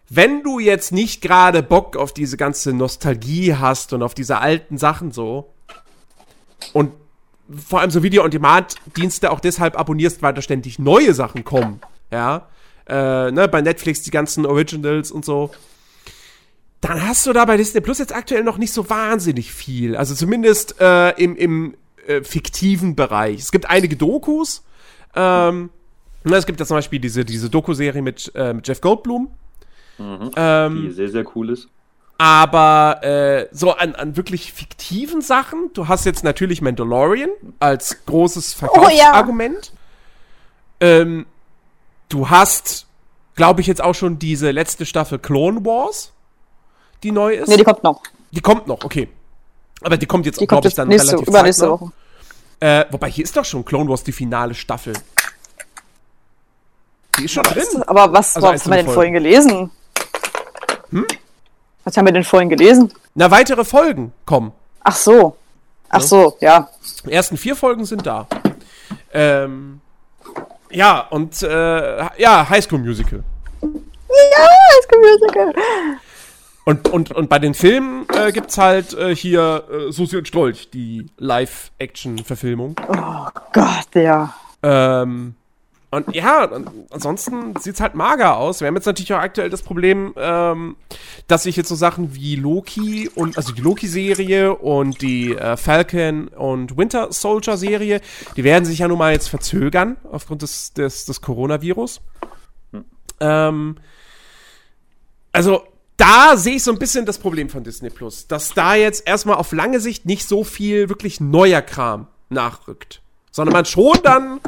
wenn du jetzt nicht gerade Bock auf diese ganze Nostalgie hast und auf diese alten Sachen so, und vor allem so Video-on-Demand-Dienste auch deshalb abonnierst, weil da ständig neue Sachen kommen, ja, äh, ne, bei Netflix die ganzen Originals und so, dann hast du da bei Disney Plus jetzt aktuell noch nicht so wahnsinnig viel. Also zumindest äh, im, im äh, fiktiven Bereich. Es gibt einige Dokus. Ähm, es gibt ja zum Beispiel diese, diese Doku-Serie mit, äh, mit Jeff Goldblum. Mhm, ähm, die sehr, sehr cool ist. Aber äh, so an, an wirklich fiktiven Sachen, du hast jetzt natürlich Mandalorian als großes Verkaufsargument. Oh, ja. ähm, du hast, glaube ich, jetzt auch schon diese letzte Staffel Clone Wars die neu ist? Nee, die kommt noch. Die kommt noch, okay. Aber die kommt jetzt, glaube ich, dann relativ übernächste Woche. Äh, wobei, hier ist doch schon Clone Wars die finale Staffel. Die ist schon was? drin. Aber was, also was haben wir denn vorhin gelesen? Hm? Was haben wir denn vorhin gelesen? Na, weitere Folgen kommen. Ach so. Ach so, ja. Die ersten vier Folgen sind da. Ähm, ja, und äh, ja, High School Musical. Ja, High School Musical. Und, und, und bei den Filmen äh, gibt es halt äh, hier äh, Susi und Strolch, die Live-Action-Verfilmung. Oh Gott, ja. Ähm, und ja, ansonsten sieht es halt mager aus. Wir haben jetzt natürlich auch aktuell das Problem, ähm, dass sich jetzt so Sachen wie Loki und also die Loki-Serie und die äh, Falcon und Winter Soldier-Serie, die werden sich ja nun mal jetzt verzögern aufgrund des, des, des Coronavirus. Hm. Ähm, also da sehe ich so ein bisschen das Problem von Disney Plus, dass da jetzt erstmal auf lange Sicht nicht so viel wirklich neuer Kram nachrückt, sondern man schon dann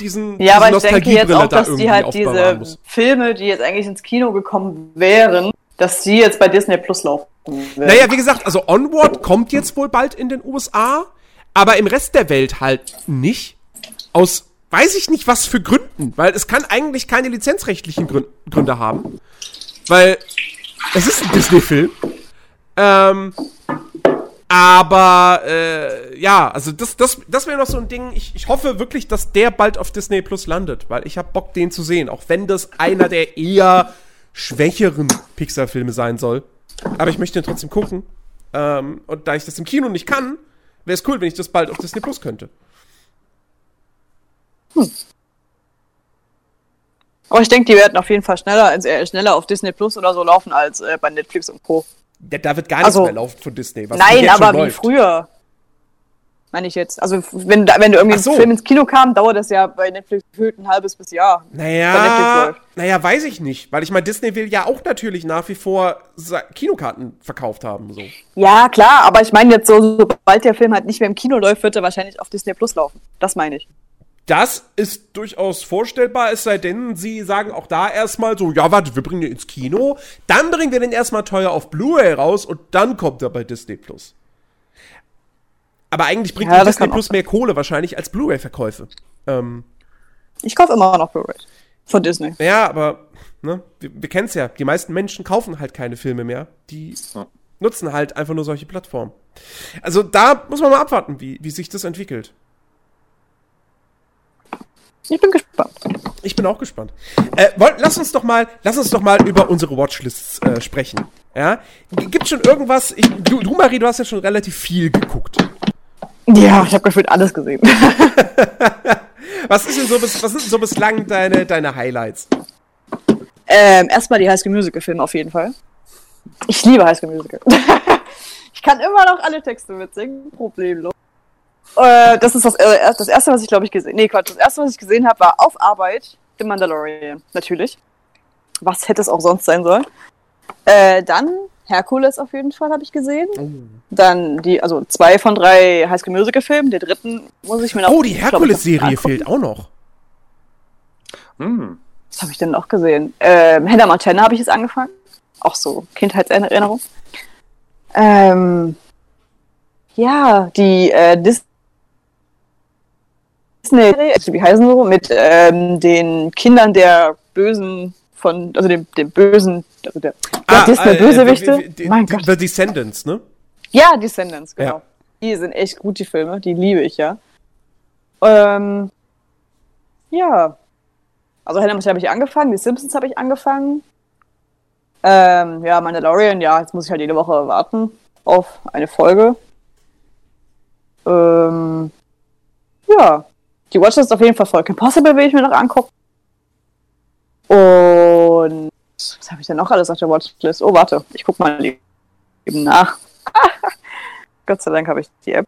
diesen Ja, aber ich denke jetzt auch, dass die halt diese muss. Filme, die jetzt eigentlich ins Kino gekommen wären, dass die jetzt bei Disney Plus laufen. Werden. Naja, wie gesagt, also Onward kommt jetzt wohl bald in den USA, aber im Rest der Welt halt nicht. Aus weiß ich nicht was für Gründen, weil es kann eigentlich keine lizenzrechtlichen Gründe haben. Weil es ist ein Disney-Film. Ähm, aber äh, ja, also das, das, das wäre noch so ein Ding. Ich, ich hoffe wirklich, dass der bald auf Disney Plus landet, weil ich habe Bock, den zu sehen. Auch wenn das einer der eher schwächeren Pixar-Filme sein soll. Aber ich möchte ihn trotzdem gucken. Ähm, und da ich das im Kino nicht kann, wäre es cool, wenn ich das bald auf Disney Plus könnte. Hm. Aber ich denke, die werden auf jeden Fall schneller, äh, schneller auf Disney Plus oder so laufen als äh, bei Netflix und Co. Da wird gar nichts also, mehr laufen von Disney. nein, aber wie läuft. früher. Meine ich jetzt. Also, wenn, wenn du irgendwie so. ein Film ins Kino kam, dauert das ja bei Netflix gefühlt ein halbes bis Jahr. Naja, naja, weiß ich nicht. Weil ich meine, Disney will ja auch natürlich nach wie vor Kinokarten verkauft haben. So. Ja, klar, aber ich meine jetzt so, sobald der Film halt nicht mehr im Kino läuft, wird er wahrscheinlich auf Disney Plus laufen. Das meine ich. Das ist durchaus vorstellbar, es sei denn, sie sagen auch da erstmal so, ja, warte, wir bringen den ins Kino, dann bringen wir den erstmal teuer auf Blu-ray raus und dann kommt er bei Disney Plus. Aber eigentlich bringt Ja, Disney Plus mehr Kohle wahrscheinlich als Blu-ray-Verkäufe. Ähm, Ich kaufe immer noch Blu-ray. Von Disney. ja, aber ne, wir, wir kennen es ja. Die meisten Menschen kaufen halt keine Filme mehr. Die Ja. nutzen halt einfach nur solche Plattformen. Also da muss man mal abwarten, wie, wie sich das entwickelt. Ich bin gespannt. Ich bin auch gespannt. Äh, wollt, lass uns doch mal, lass uns doch mal über unsere Watchlists äh, sprechen. Ja, gibt schon irgendwas? Ich, du, du Marie, du hast ja schon relativ viel geguckt. Ja, ich habe gefühlt alles gesehen. Was ist denn so, was sind denn so bislang deine, deine Highlights? ähm, erstmal die High School Musical Filme auf jeden Fall. Ich liebe High School Musical. ich kann immer noch alle Texte mitsingen, problemlos. Äh, das ist das, äh, das erste, was ich glaube ich gesehen. Nee, Quatsch. Das erste, was ich gesehen habe, war auf Arbeit The Mandalorian. Natürlich. Was hätte es auch sonst sein sollen? Äh, dann Hercules auf jeden Fall habe ich gesehen. Dann die, also zwei von drei High School Musical Filmen. Den dritten muss ich mir noch. Oh, die Herkules-Serie fehlt auch noch. Hm. Was habe ich denn noch gesehen? Ähm, Hannah Montana habe ich jetzt angefangen. Auch so Kindheitserinnerung. Ähm, ja, die äh, Dis- Disney, wie heißen so, mit ähm, den Kindern der Bösen von, also dem, dem Bösen, also der, der Disney-Bösewichte. äh, die- mein Gott. The Descendants, ne? Ja, Descendants, genau. Ja. Die sind echt gut, die Filme. Die liebe ich, ja. Ähm, ja. Also Hannah Montana habe ich angefangen, die Simpsons habe ich angefangen. Ähm, ja, Mandalorian, ja, jetzt muss ich halt jede Woche warten auf eine Folge. Ähm, ja. Die Watchlist auf jeden Fall voll. Impossible will ich mir noch angucken. Und was habe ich denn noch alles auf der Watchlist? Oh, warte, ich guck mal eben nach. Gott sei Dank habe ich die App.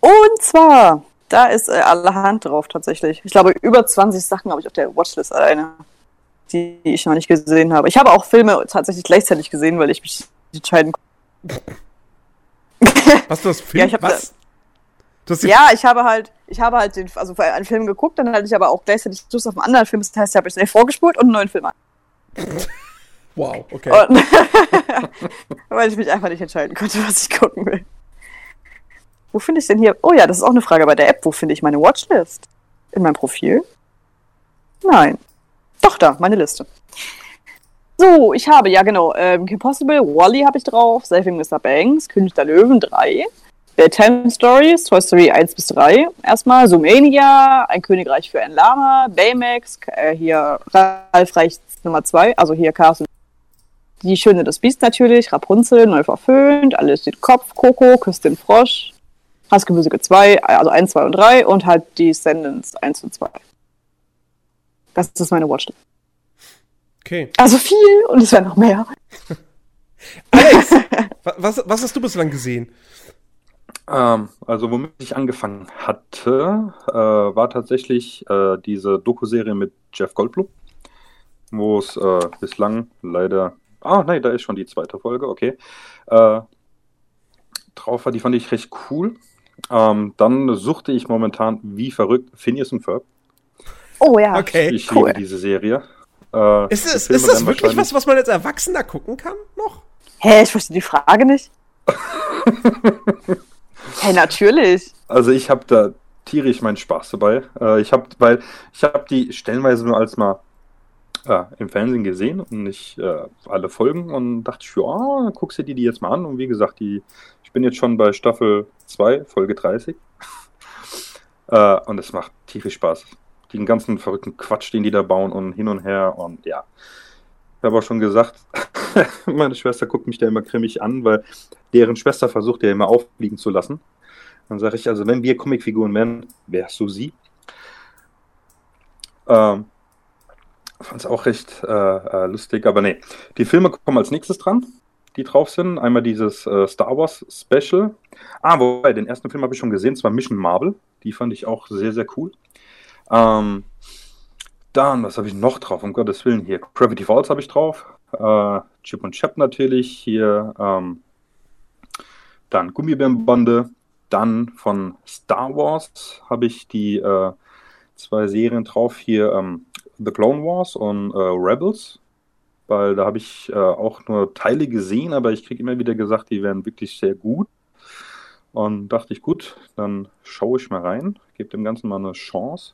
Und zwar, da ist äh, allerhand drauf tatsächlich. Ich glaube, über 20 Sachen habe ich auf der Watchlist alleine, die ich noch nicht gesehen habe. Ich habe auch Filme tatsächlich gleichzeitig gesehen, weil ich mich entscheiden konnte. Hast du das Film? Ja, ich hab was? Ja, ich habe halt, ich habe halt den, also einen Film geguckt, dann hatte ich aber auch gleichzeitig Lust auf einen anderen Film. Das heißt, ich habe schnell vorgespult und einen neuen Film an. Wow, okay. Weil ich mich einfach nicht entscheiden konnte, was ich gucken will. Wo finde ich denn hier? Oh ja, das ist auch eine Frage bei der App. Wo finde ich meine Watchlist? In meinem Profil? Nein. Doch da, meine Liste. So, ich habe, ja genau, ähm, Kim Possible, Wally habe ich drauf, Saving Mr. Banks, König der Löwen 3, Bedtime Stories, Toy Story 1 bis 3, erstmal Zoomania, Ein Königreich für ein Lama, Baymax, äh, hier Ralf Reichts Nummer 2, also hier Carsten die Schöne des Biest natürlich, Rapunzel, neu verföhnt, alles steht Kopf, Coco, Küss den Frosch, Hassgemüsige 2, also 1, 2 und 3 und halt Descendants 1 und 2. Das ist meine Watchlist. okay. Also viel und es wäre noch mehr. Alex, wa- was, was hast du bislang gesehen? Ähm, also womit ich angefangen hatte, äh, war tatsächlich äh, diese Doku-Serie mit Jeff Goldblum, wo es äh, bislang leider, ah nein, da ist schon die zweite Folge, okay, äh, drauf war, die fand ich recht cool. Ähm, dann suchte ich momentan wie verrückt Phineas und Ferb. Oh ja. Okay, Ich cool. liebe diese Serie. Äh, Ist, es, ist das wirklich was, was man als Erwachsener gucken kann noch? Hä, ich verstehe die Frage nicht. Hä, natürlich. Also ich habe da tierisch meinen Spaß dabei. Äh, ich habe, weil ich habe die stellenweise nur als mal äh, im Fernsehen gesehen und nicht äh, alle Folgen und dachte ich, ja, guckst du dir die jetzt mal an. Und wie gesagt, die, ich bin jetzt schon bei Staffel 2, Folge 30. äh, und es macht tierisch Spaß. Den ganzen verrückten Quatsch, den die da bauen und hin und her und ja. Ich habe auch schon gesagt, meine Schwester guckt mich da immer grimmig an, weil deren Schwester versucht ja immer auffliegen zu lassen. Dann sage ich, also wenn wir Comicfiguren wären, wärst du sie. Ähm, Fand es auch recht äh, äh, lustig, aber nee. Die Filme kommen als nächstes dran, die drauf sind. Einmal dieses äh, Star Wars Special. Ah, wobei, den ersten Film habe ich schon gesehen, zwar Mission Marvel. Die fand ich auch sehr, sehr cool. Ähm, dann, was habe ich noch drauf? Um Gottes Willen, hier Gravity Falls habe ich drauf. Äh, Chip und Chap natürlich. Hier, ähm, dann Gummibärenbande. Dann von Star Wars habe ich die äh, zwei Serien drauf. Hier ähm, The Clone Wars und äh, Rebels. Weil da habe ich äh, auch nur Teile gesehen, aber ich kriege immer wieder gesagt, die wären wirklich sehr gut. Und dachte ich, gut, dann schaue ich mal rein, gebe dem Ganzen mal eine Chance.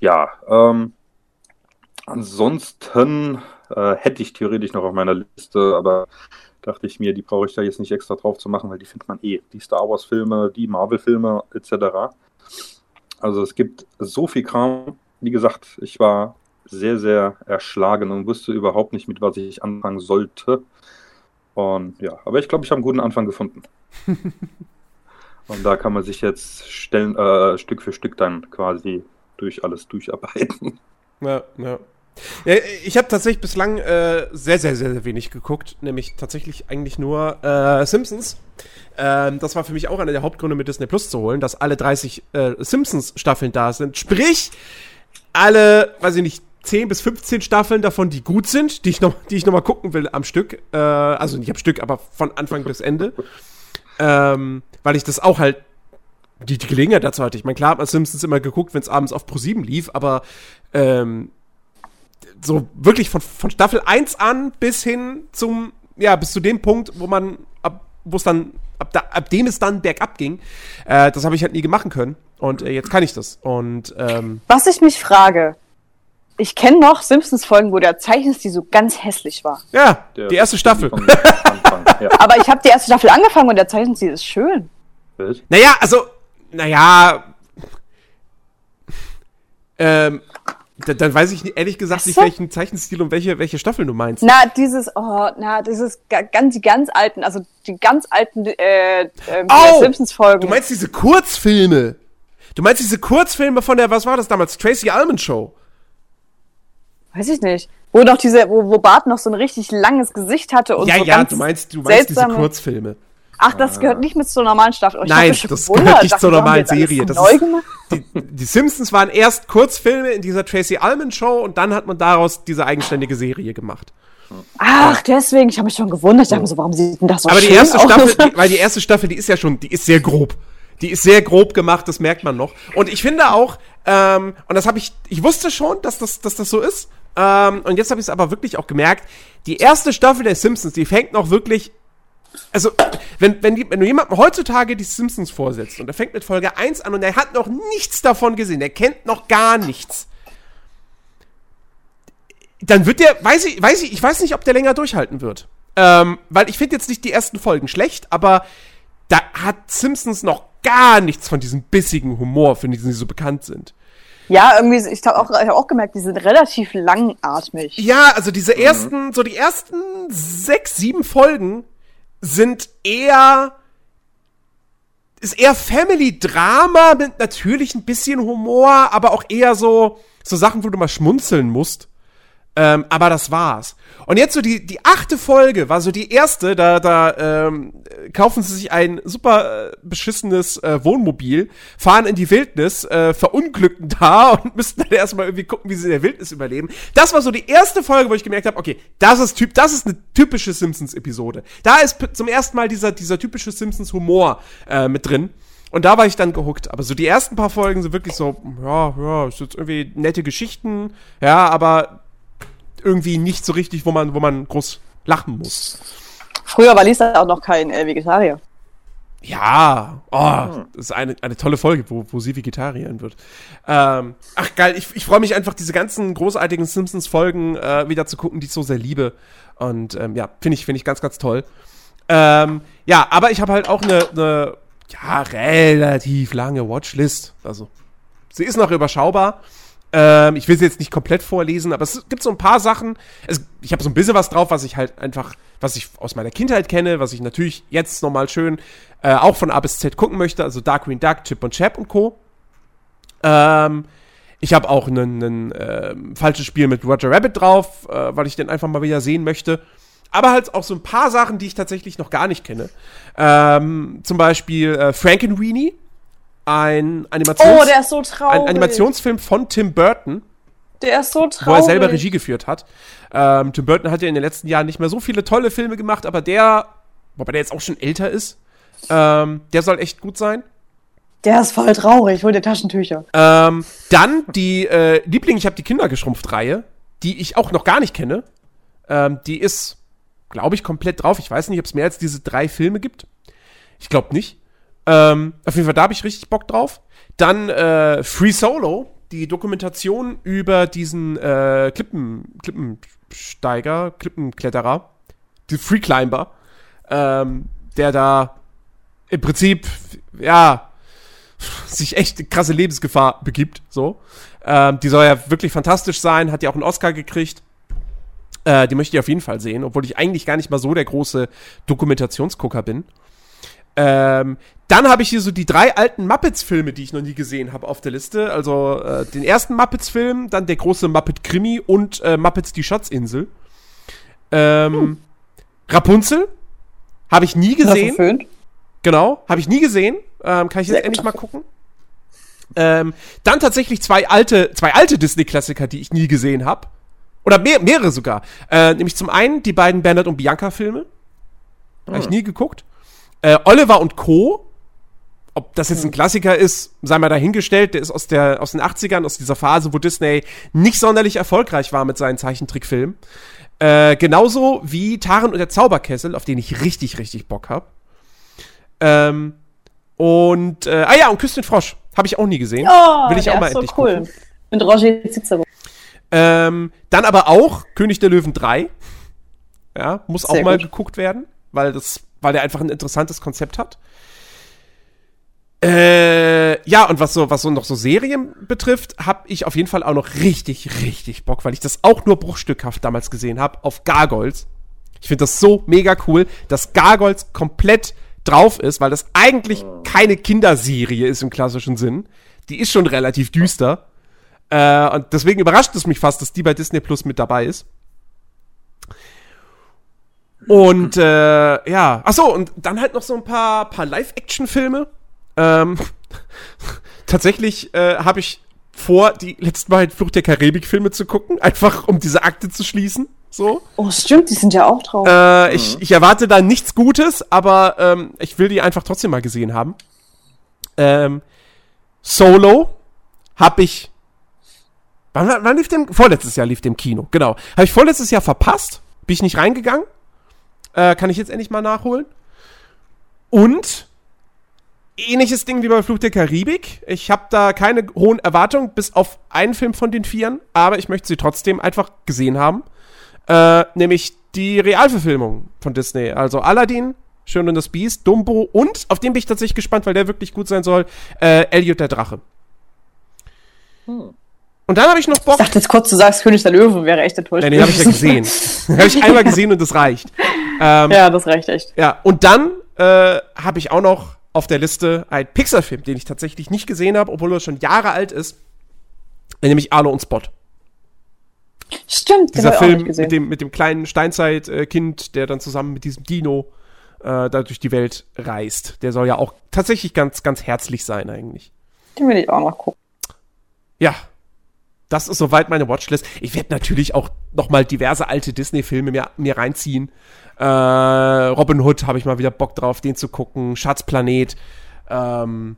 Ja, ähm, ansonsten äh, hätte ich theoretisch noch auf meiner Liste, aber dachte ich mir, die brauche ich da jetzt nicht extra drauf zu machen, weil die findet man eh. Die Star Wars-Filme, die Marvel-Filme etc. Also es gibt so viel Kram. Wie gesagt, ich war sehr, sehr erschlagen und wusste überhaupt nicht, mit was ich anfangen sollte. Und ja, aber ich glaube, ich habe einen guten Anfang gefunden. und da kann man sich jetzt stellen, äh, Stück für Stück dann quasi durch alles durcharbeiten. Ja, ja. Ich habe tatsächlich bislang äh, sehr, sehr, sehr, sehr wenig geguckt, nämlich tatsächlich eigentlich nur äh, Simpsons. Ähm, das war für mich auch einer der Hauptgründe, mit Disney Plus zu holen, dass alle 30 äh, Simpsons-Staffeln da sind. Sprich, alle, weiß ich nicht, 10 bis 15 Staffeln davon, die gut sind, die ich noch, die ich noch mal gucken will am Stück. Äh, also nicht am Stück, aber von Anfang bis Ende. Ähm, weil ich das auch halt die, die Gelegenheit dazu hatte. Ich meine, klar hat man Simpsons immer geguckt, wenn es abends auf Pro 7 lief, aber ähm, so wirklich von, von Staffel 1 an bis hin zum, ja, bis zu dem Punkt, wo man, ab, wo es dann, ab, da, ab dem es dann bergab ging, äh, das habe ich halt nie machen können. Und äh, jetzt kann ich das. Und ähm, Was ich mich frage, ich kenne noch Simpsons-Folgen, wo der Zeichenstil so ganz hässlich war. ja, Der- die erste Staffel. Anfang, ja. Aber ich habe die erste Staffel angefangen und der Zeichenstil ist schön. Bild. Naja, also, naja. Ähm, da, dann weiß ich ehrlich gesagt nicht, welchen Zeichenstil und welche, welche Staffel du meinst. Na, dieses, oh, na, dieses ga- ganz, die ganz alten, also die ganz alten äh, äh, Oh, Simpsons-Folgen. Du meinst diese Kurzfilme? Du meinst diese Kurzfilme von der, was war das damals? Tracy Ullman Show? Weiß ich nicht. Wo noch diese, wo, wo Bart noch so ein richtig langes Gesicht hatte und ja, so ja, ganz du meinst, du meinst diese Kurzfilme. Ach, das gehört nicht mit zur normalen Staffel. Oh, ich Nein, das gewundert. gehört Ich nicht dachte, zur normalen Serie. Das ist-. Die, die Simpsons waren erst Kurzfilme in dieser Tracy Ullman Show und dann hat man daraus diese eigenständige Serie gemacht. Ach, deswegen, ich habe mich schon gewundert. Ich dachte mir so, warum sieht denn das so Aber die erste aus? Staffel, die, weil die erste Staffel, die ist ja schon, die ist sehr grob. Die ist sehr grob gemacht, das merkt man noch. Und ich finde auch, ähm, und das habe ich, ich wusste schon, dass das, dass das so ist. Ähm, und jetzt habe ich es aber wirklich auch gemerkt. Die erste Staffel der Simpsons, die fängt noch wirklich. Also, wenn, wenn, die, wenn du jemandem heutzutage die Simpsons vorsetzt und er fängt mit Folge 1 an und er hat noch nichts davon gesehen, er kennt noch gar nichts, dann wird der, weiß ich, weiß ich, ich weiß nicht, ob der länger durchhalten wird. Ähm, weil ich finde jetzt nicht die ersten Folgen schlecht, aber da hat Simpsons noch gar nichts von diesem bissigen Humor, für diesen sie so bekannt sind. Ja, irgendwie, ich habe auch, ich hab auch gemerkt, die sind relativ langatmig. Ja, also diese ersten, so die ersten sechs, sieben Folgen sind eher, ist eher Family-Drama mit natürlich ein bisschen Humor, aber auch eher so, so Sachen, wo du mal schmunzeln musst. Ähm, aber das war's. Und jetzt so die, die achte Folge war so die erste, da, da ähm, kaufen sie sich ein super äh, beschissenes äh, Wohnmobil, fahren in die Wildnis, äh, verunglückten da und müssten dann erstmal irgendwie gucken, wie sie in der Wildnis überleben. Das war so die erste Folge, wo ich gemerkt habe, okay, das ist typ, das ist eine typische Simpsons-Episode. Da ist zum ersten Mal dieser, dieser typische Simpsons-Humor äh, mit drin. Und da war ich dann gehuckt. Aber so die ersten paar Folgen sind wirklich so, ja, ja, ist jetzt irgendwie nette Geschichten, ja, aber irgendwie nicht so richtig, wo man, wo man groß lachen muss. Früher war Lisa auch noch kein äh, Vegetarier. Ja, oh, das ist eine, eine tolle Folge, wo, wo sie Vegetarierin wird. Ähm, ach geil, ich, ich freue mich einfach, diese ganzen großartigen Simpsons-Folgen äh, wieder zu gucken, die ich so sehr liebe. Und ähm, ja, finde ich, finde ich ganz, ganz toll. Ähm, ja, aber ich habe halt auch eine, eine ja, relativ lange Watchlist. Also, sie ist noch überschaubar. Ähm, ich will sie jetzt nicht komplett vorlesen, aber es gibt so ein paar Sachen. Es, ich habe so ein bisschen was drauf, was ich halt einfach, was ich aus meiner Kindheit kenne, was ich natürlich jetzt nochmal schön äh, auch von A bis Z gucken möchte. Also Darkwing Duck, Chip und Chap und Co. Ähm, ich habe auch ein ähm, falsches Spiel mit Roger Rabbit drauf, äh, weil ich den einfach mal wieder sehen möchte. Aber halt auch so ein paar Sachen, die ich tatsächlich noch gar nicht kenne. Ähm, zum Beispiel äh, Frankenweenie, ein Animations Oh, der ist so traurig. ein Animationsfilm von Tim Burton, Der ist so traurig. wo er selber Regie geführt hat. Ähm, Tim Burton hat ja in den letzten Jahren nicht mehr so viele tolle Filme gemacht, aber der, wobei der jetzt auch schon älter ist, ähm, der soll echt gut sein. Der ist voll traurig, hol dir Taschentücher. Ähm, dann die äh, Liebling, ich habe die Kinder geschrumpft Reihe, die ich auch noch gar nicht kenne. Ähm, die ist, glaube ich, komplett drauf. Ich weiß nicht, ob es mehr als diese drei Filme gibt. Ich glaube nicht. Ähm, auf jeden Fall, da habe ich richtig Bock drauf. Dann äh, Free Solo, die Dokumentation über diesen äh, Klippen, Klippensteiger, Klippenkletterer, die Free Climber, ähm, der da im Prinzip, ja, sich echt in krasse Lebensgefahr begibt, so. Ähm, die soll ja wirklich fantastisch sein, hat ja auch einen Oscar gekriegt. Äh, die möchte ich auf jeden Fall sehen, obwohl ich eigentlich gar nicht mal so der große Dokumentationsgucker bin. Ähm, dann habe ich hier so die drei alten Muppets-Filme, die ich noch nie gesehen habe, auf der Liste. Also äh, den ersten Muppets-Film, dann der große Muppet-Krimi und äh, Muppets die Schatzinsel. Ähm, hm. Rapunzel habe ich nie gesehen. Verföhnt. Genau, habe ich nie gesehen. Ähm, kann ich jetzt endlich mal gucken. Ähm, dann tatsächlich zwei alte, zwei alte Disney-Klassiker, die ich nie gesehen habe. Oder mehr, mehrere sogar. Äh, nämlich zum einen die beiden Bernhard und Bianca-Filme. Habe hm. ich nie geguckt. Äh, Oliver und Co. Ob das jetzt ein. Klassiker ist, sei mal dahingestellt. Der ist aus, der, aus den 80ern, aus dieser Phase, wo Disney nicht sonderlich erfolgreich war mit seinen Zeichentrickfilmen. Äh, genauso wie Taren und der Zauberkessel, auf den ich richtig, richtig Bock habe. Ähm, und, äh, ah ja, und Küss den Frosch. Habe ich auch nie gesehen. Oh, Will ich auch mal endlich so cool. Gucken. Mit Roger Cicero. Ähm, dann aber auch König der Löwen 3. Ja, muss Sehr auch mal gut. geguckt werden, weil das, weil der einfach ein interessantes Konzept hat. Äh, ja, und was so, was so noch so Serien betrifft, habe ich auf jeden Fall auch noch richtig, richtig Bock, weil ich das auch nur bruchstückhaft damals gesehen habe, auf Gargoyles. Ich finde das so mega cool, dass Gargoyles komplett drauf ist, weil das eigentlich keine Kinderserie ist im klassischen Sinn. Die ist schon relativ düster. Äh, und deswegen überrascht es mich fast, dass die bei Disney Plus mit dabei ist. Und äh, ja, ach so und dann halt noch so ein paar, paar Live-Action-Filme. Ähm, tatsächlich äh, habe ich vor, die letzten Mal Flucht der Karibik-Filme zu gucken, einfach um diese Akte zu schließen. So. Oh, stimmt, die sind ja auch drauf. Äh, ich, mhm. ich erwarte da nichts Gutes, aber ähm, ich will die einfach trotzdem mal gesehen haben. Ähm, Solo habe ich. Wann, wann lief dem? Vorletztes Jahr lief dem Kino, genau. Habe ich vorletztes Jahr verpasst. Bin ich nicht reingegangen. Äh, kann ich jetzt endlich mal nachholen. Und ähnliches Ding wie bei Fluch der Karibik. Ich habe da keine hohen Erwartungen, bis auf einen Film von den Vieren, aber ich möchte sie trotzdem einfach gesehen haben. Äh, nämlich die Realverfilmung von Disney. Also Aladdin, Schön und das Biest, Dumbo und, auf den bin ich tatsächlich gespannt, weil der wirklich gut sein soll, äh, Elliot der Drache. Hm. Und dann habe ich noch Bock. Ich dachte jetzt kurz, du sagst König der Löwen, wäre echt enttäuscht. Ja, den habe ich ja gesehen. den habe ich einmal gesehen und das reicht. Ähm, ja, das reicht echt. Ja, und dann äh, habe ich auch noch auf der Liste einen Pixar-Film, den ich tatsächlich nicht gesehen habe, obwohl er schon Jahre alt ist. Nämlich Arlo und Spot. Stimmt, Dieser Film mit dem, mit dem kleinen Steinzeit-Kind, der dann zusammen mit diesem Dino äh, da durch die Welt reist. Der soll ja auch tatsächlich ganz, ganz herzlich sein, eigentlich. Den will ich auch noch gucken. Ja. Das ist soweit meine Watchlist. Ich werde natürlich auch noch mal diverse alte Disney-Filme mir, mir reinziehen. Äh, Robin Hood habe ich mal wieder Bock drauf, den zu gucken. Schatzplanet. Ähm,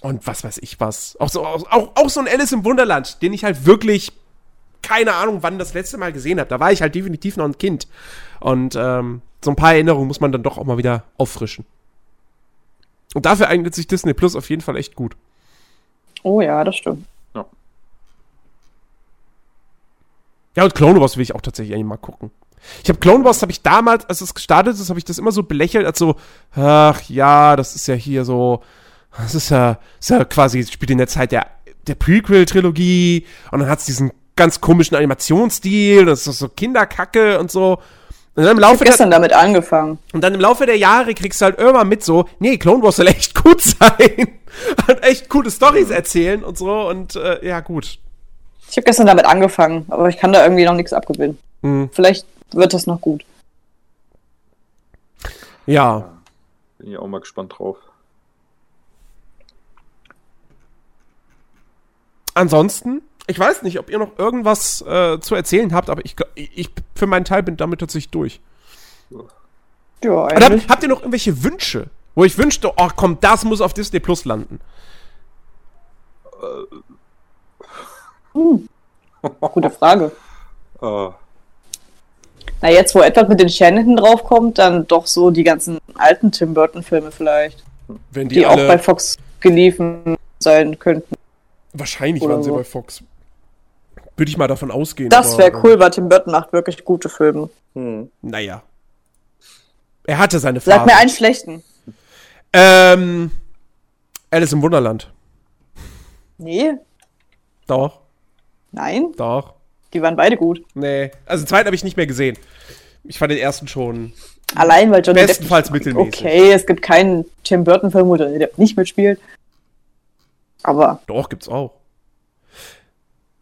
und was weiß ich was. Auch so, auch, auch so ein Alice im Wunderland, den ich halt wirklich keine Ahnung, wann das letzte Mal gesehen habe. Da war ich halt definitiv noch ein Kind. Und ähm, so ein paar Erinnerungen muss man dann doch auch mal wieder auffrischen. Und dafür eignet sich Disney Plus auf jeden Fall echt gut. Oh ja, das stimmt. Ja. Und Clone Wars will ich auch tatsächlich eigentlich mal gucken. Ich habe Clone Wars, habe ich damals, als es gestartet ist, habe ich das immer so belächelt, als so, ach ja, das ist ja hier so, das ist ja, ist ja quasi, spielt in der Zeit der, der Prequel-Trilogie und dann hat es diesen ganz komischen Animationsstil, das ist so Kinderkacke und so. Und dann im Laufe ich hab gestern der, damit angefangen. Und dann im Laufe der Jahre kriegst du halt irgendwann mit so, nee, Clone Wars soll echt gut sein. und echt coole Stories erzählen und so und äh, ja, gut. Ich habe gestern damit angefangen, aber ich kann da irgendwie noch nichts abgewinnen. Mhm. Vielleicht wird das noch gut. Ja. Bin ich auch mal gespannt drauf. Ansonsten ich weiß nicht, ob ihr noch irgendwas äh, zu erzählen habt, aber ich, ich für meinen Teil bin damit tatsächlich durch. Ja, habt, habt ihr noch irgendwelche Wünsche Wo ich wünschte, oh komm, das muss auf Disney Plus landen. Gute Frage. Äh, Na, jetzt, wo etwas mit den Shanahan draufkommt, dann doch so die ganzen alten Tim Burton-Filme vielleicht, Wenn die, die, auch alle. bei Fox geliefen sein könnten. wahrscheinlich oder waren sie so. bei Fox. Würde ich mal davon ausgehen. Das wäre cool, weil Tim Burton macht wirklich gute Filme. hm. Naja. Er hatte seine Phase. Sag mir einen schlechten. Ähm, Alice im Wunderland. Nee, Doch, nein, doch. die waren beide gut. Nee. Also den zweiten habe ich nicht mehr gesehen. Ich fand den ersten schon. Allein, weil Johnny Bestenfalls Depp mittelmäßig. Okay, es gibt keinen Tim Burton-Film, wo Johnny Depp nicht mitspielt. Aber Doch, gibt's auch.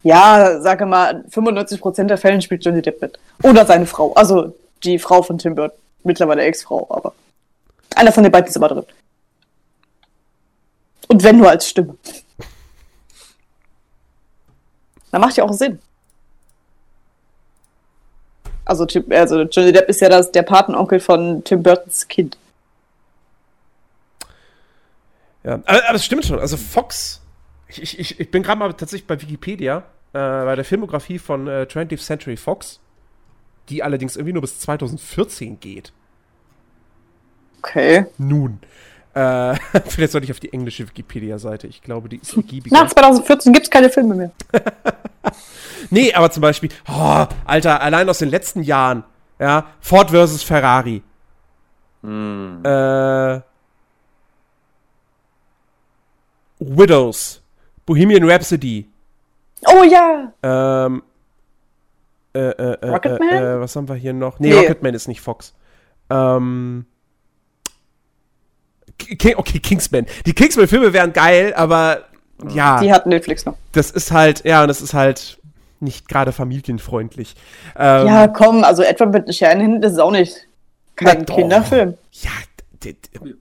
ja, sage mal, 95% der Fällen spielt Johnny Depp mit. Oder seine Frau. Also die Frau von Tim Burton. Mittlerweile Ex-Frau, aber. Einer von den beiden ist aber drin. Und wenn nur als Stimme. Da macht ja auch Sinn. Also, also Johnny Depp ist ja das, der Patenonkel von Tim Burtons Kind. Ja, aber, aber es stimmt schon. Also Fox, ich, ich- ich, ich bin gerade mal tatsächlich bei Wikipedia, äh, bei der Filmografie von äh, 20th Century Fox, die allerdings irgendwie nur bis 2014 geht. Okay. Nun. Äh, vielleicht sollte ich auf die englische Wikipedia-Seite. Ich glaube, die ist ergiebiger. Nach 2014 gibt es keine Filme mehr. Nee, aber zum Beispiel, oh, Alter, allein aus den letzten Jahren, ja, Ford versus Ferrari. Hm. Äh, Widows. Bohemian Rhapsody. Oh ja! Ähm, äh, äh, äh, Rocketman? Äh, äh, was haben wir hier noch? Nee, Nee. Rocketman ist nicht Fox. Ähm, Ki- okay, Kingsman. Die Kingsman-Filme wären geil, aber ja, Die hat Netflix noch. das ist halt, ja, und das ist halt nicht gerade familienfreundlich. Ähm, Ja, komm, also etwa mit Shanahan, das ist auch nicht kein doch. Kinderfilm. Ja,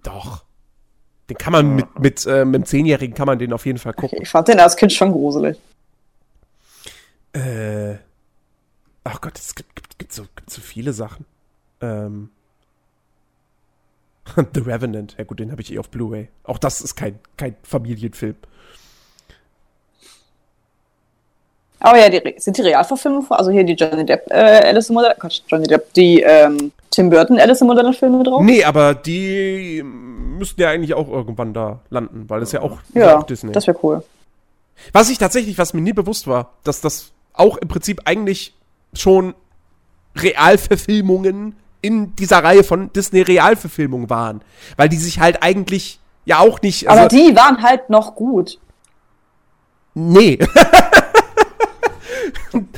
doch. Den kann man mit, mit, äh, mit einem Zehnjährigen kann man den auf jeden Fall gucken. Ich fand den als Kind schon gruselig. Äh, ach Gott, es gibt, gibt, gibt, so, gibt so viele Sachen. Ähm, The Revenant, ja gut, den habe ich eh auf Blu-ray. Auch das ist kein, kein Familienfilm. Aber ja, die, sind die Realverfilmungen vor? Also hier die Johnny Depp, äh, Alice im Wunderland, Quatsch, Johnny Depp, die ähm, Tim Burton Alice im Wunderland Filme drauf? Nee, aber die müssten ja eigentlich auch irgendwann da landen, weil das ja auch, ist ja, auch Disney. das wäre cool. Was ich tatsächlich, was mir nie bewusst war, dass das auch im Prinzip eigentlich schon Realverfilmungen in dieser Reihe von Disney Realverfilmungen waren. Weil die sich halt eigentlich ja auch nicht. Aber Also, die waren halt noch gut. nee.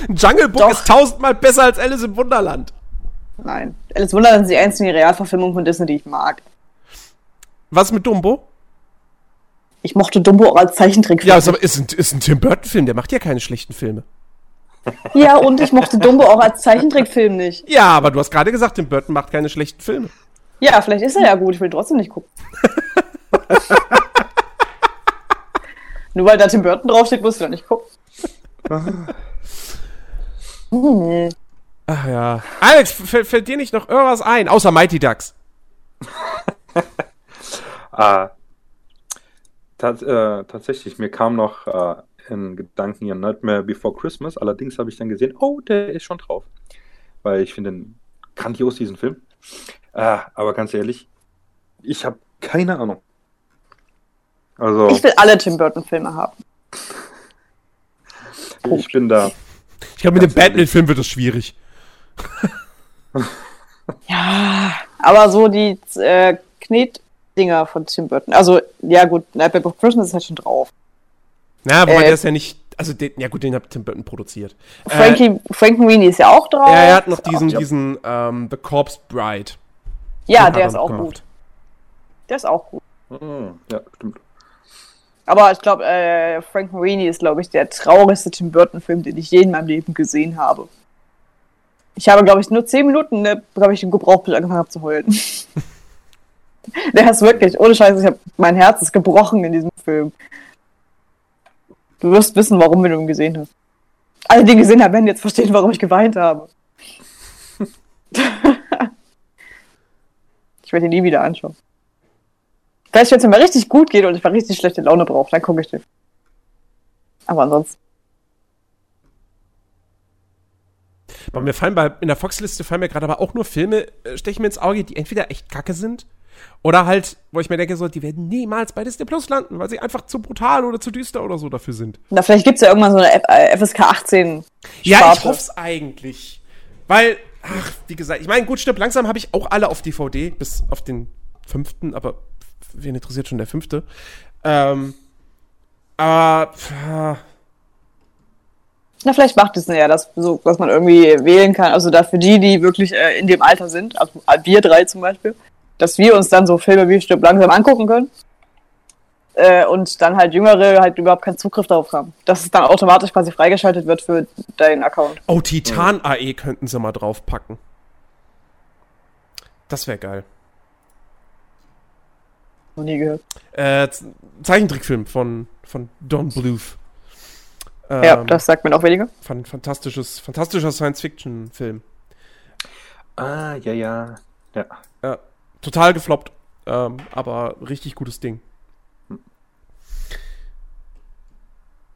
Jungle Book Doch. ist tausendmal besser als Alice im Wunderland. Nein. Alice im Wunderland sind die einzigen Realverfilmungen von Disney, die ich mag. Was mit Dumbo? Ich mochte Dumbo auch als Zeichentrickfilm. Ja, ist, aber, ist, ein, ist ein Tim Burton-Film, der macht ja keine schlechten Filme. Ja, und ich mochte Dumbo auch als Zeichentrickfilm nicht. Ja, aber du hast gerade gesagt, Tim Burton macht keine schlechten Filme. Ja, vielleicht ist er ja gut, ich will trotzdem nicht gucken. Nur weil da Tim Burton draufsteht, musst du da nicht gucken. Hm. Ach ja. Alex, fällt, dir nicht noch irgendwas ein, außer Mighty Ducks? Ah, äh, tatsächlich, mir kam noch äh, in Gedanken hier Nightmare Before Christmas. Allerdings habe ich dann gesehen, oh, der ist schon drauf. Weil ich finde den grandios, diesen Film. Ah, aber ganz ehrlich, ich habe keine Ahnung. Also, Ich will alle Tim Burton-Filme haben. ich bin da. Ich glaube, mit dem. Batman-Film wird das schwierig. Ja, aber so die äh, Knetdinger von Tim Burton. Also, ja gut, Nightmare Before Christmas ist halt schon drauf. Ja, wobei Äh, der ist ja nicht. Also, den, ja gut, den hat Tim Burton produziert. Frankie, Frankenweenie ist ja auch drauf. Äh, er hat noch diesen, Ja, diesen ähm, The Corpse Bride. ja der ist auch gemacht. gut. Der ist auch gut. Hm, ja, stimmt. Aber ich glaube, äh, Frankenweenie ist, glaube ich, der traurigste Tim Burton-Film, den ich je in meinem Leben gesehen habe. Ich habe, glaube ich, nur zehn Minuten, ne, habe ich im Gebrauchbild angefangen habe zu heulen. der ist wirklich, ohne Scheiß, ich hab, mein Herz ist gebrochen in diesem Film. Du wirst wissen, warum du ihn gesehen hast. Alle, die ihn gesehen haben, werden jetzt verstehen, warum ich geweint habe. ich werde ihn nie wieder anschauen. Vielleicht, wenn es mir richtig gut geht und ich mal richtig schlechte Laune brauche, dann gucke ich den. Aber ansonsten. Bei mir fallen bei, in der Fox-Liste fallen mir gerade aber auch nur Filme, äh, stechen mir ins Auge, die entweder echt kacke sind oder halt, wo ich mir denke, so, die werden niemals bei Disney Plus landen, weil sie einfach zu brutal oder zu düster oder so dafür sind. Na, vielleicht gibt es ja irgendwann so eine F FSK 18. Ja, Sparte. ich hoffe es eigentlich. Weil, ach, wie gesagt, ich meine, gut, stimmt, langsam habe ich auch alle auf DVD, bis auf den fünften, aber wen interessiert schon der fünfte? Ähm, aber, äh, Na, vielleicht macht Disney ja das so, dass man irgendwie wählen kann. Also da für die, die wirklich äh, in dem Alter sind, also wir drei zum Beispiel, dass wir uns dann so Filme wie Stirb langsam angucken können. Äh, und dann halt Jüngere halt überhaupt keinen Zugriff darauf haben. Dass es dann automatisch quasi freigeschaltet wird für deinen Account. oh, Titan AE könnten sie mal draufpacken. Das wäre geil. Noch nie gehört. Äh, Zeichentrickfilm von, von Don Bluth. Ähm, ja, das sagt mir noch weniger. fan- fantastisches, fantastischer Science-Fiction-Film. Ah, ja, ja. Ja. Ja, total gefloppt, ähm, aber richtig gutes Ding.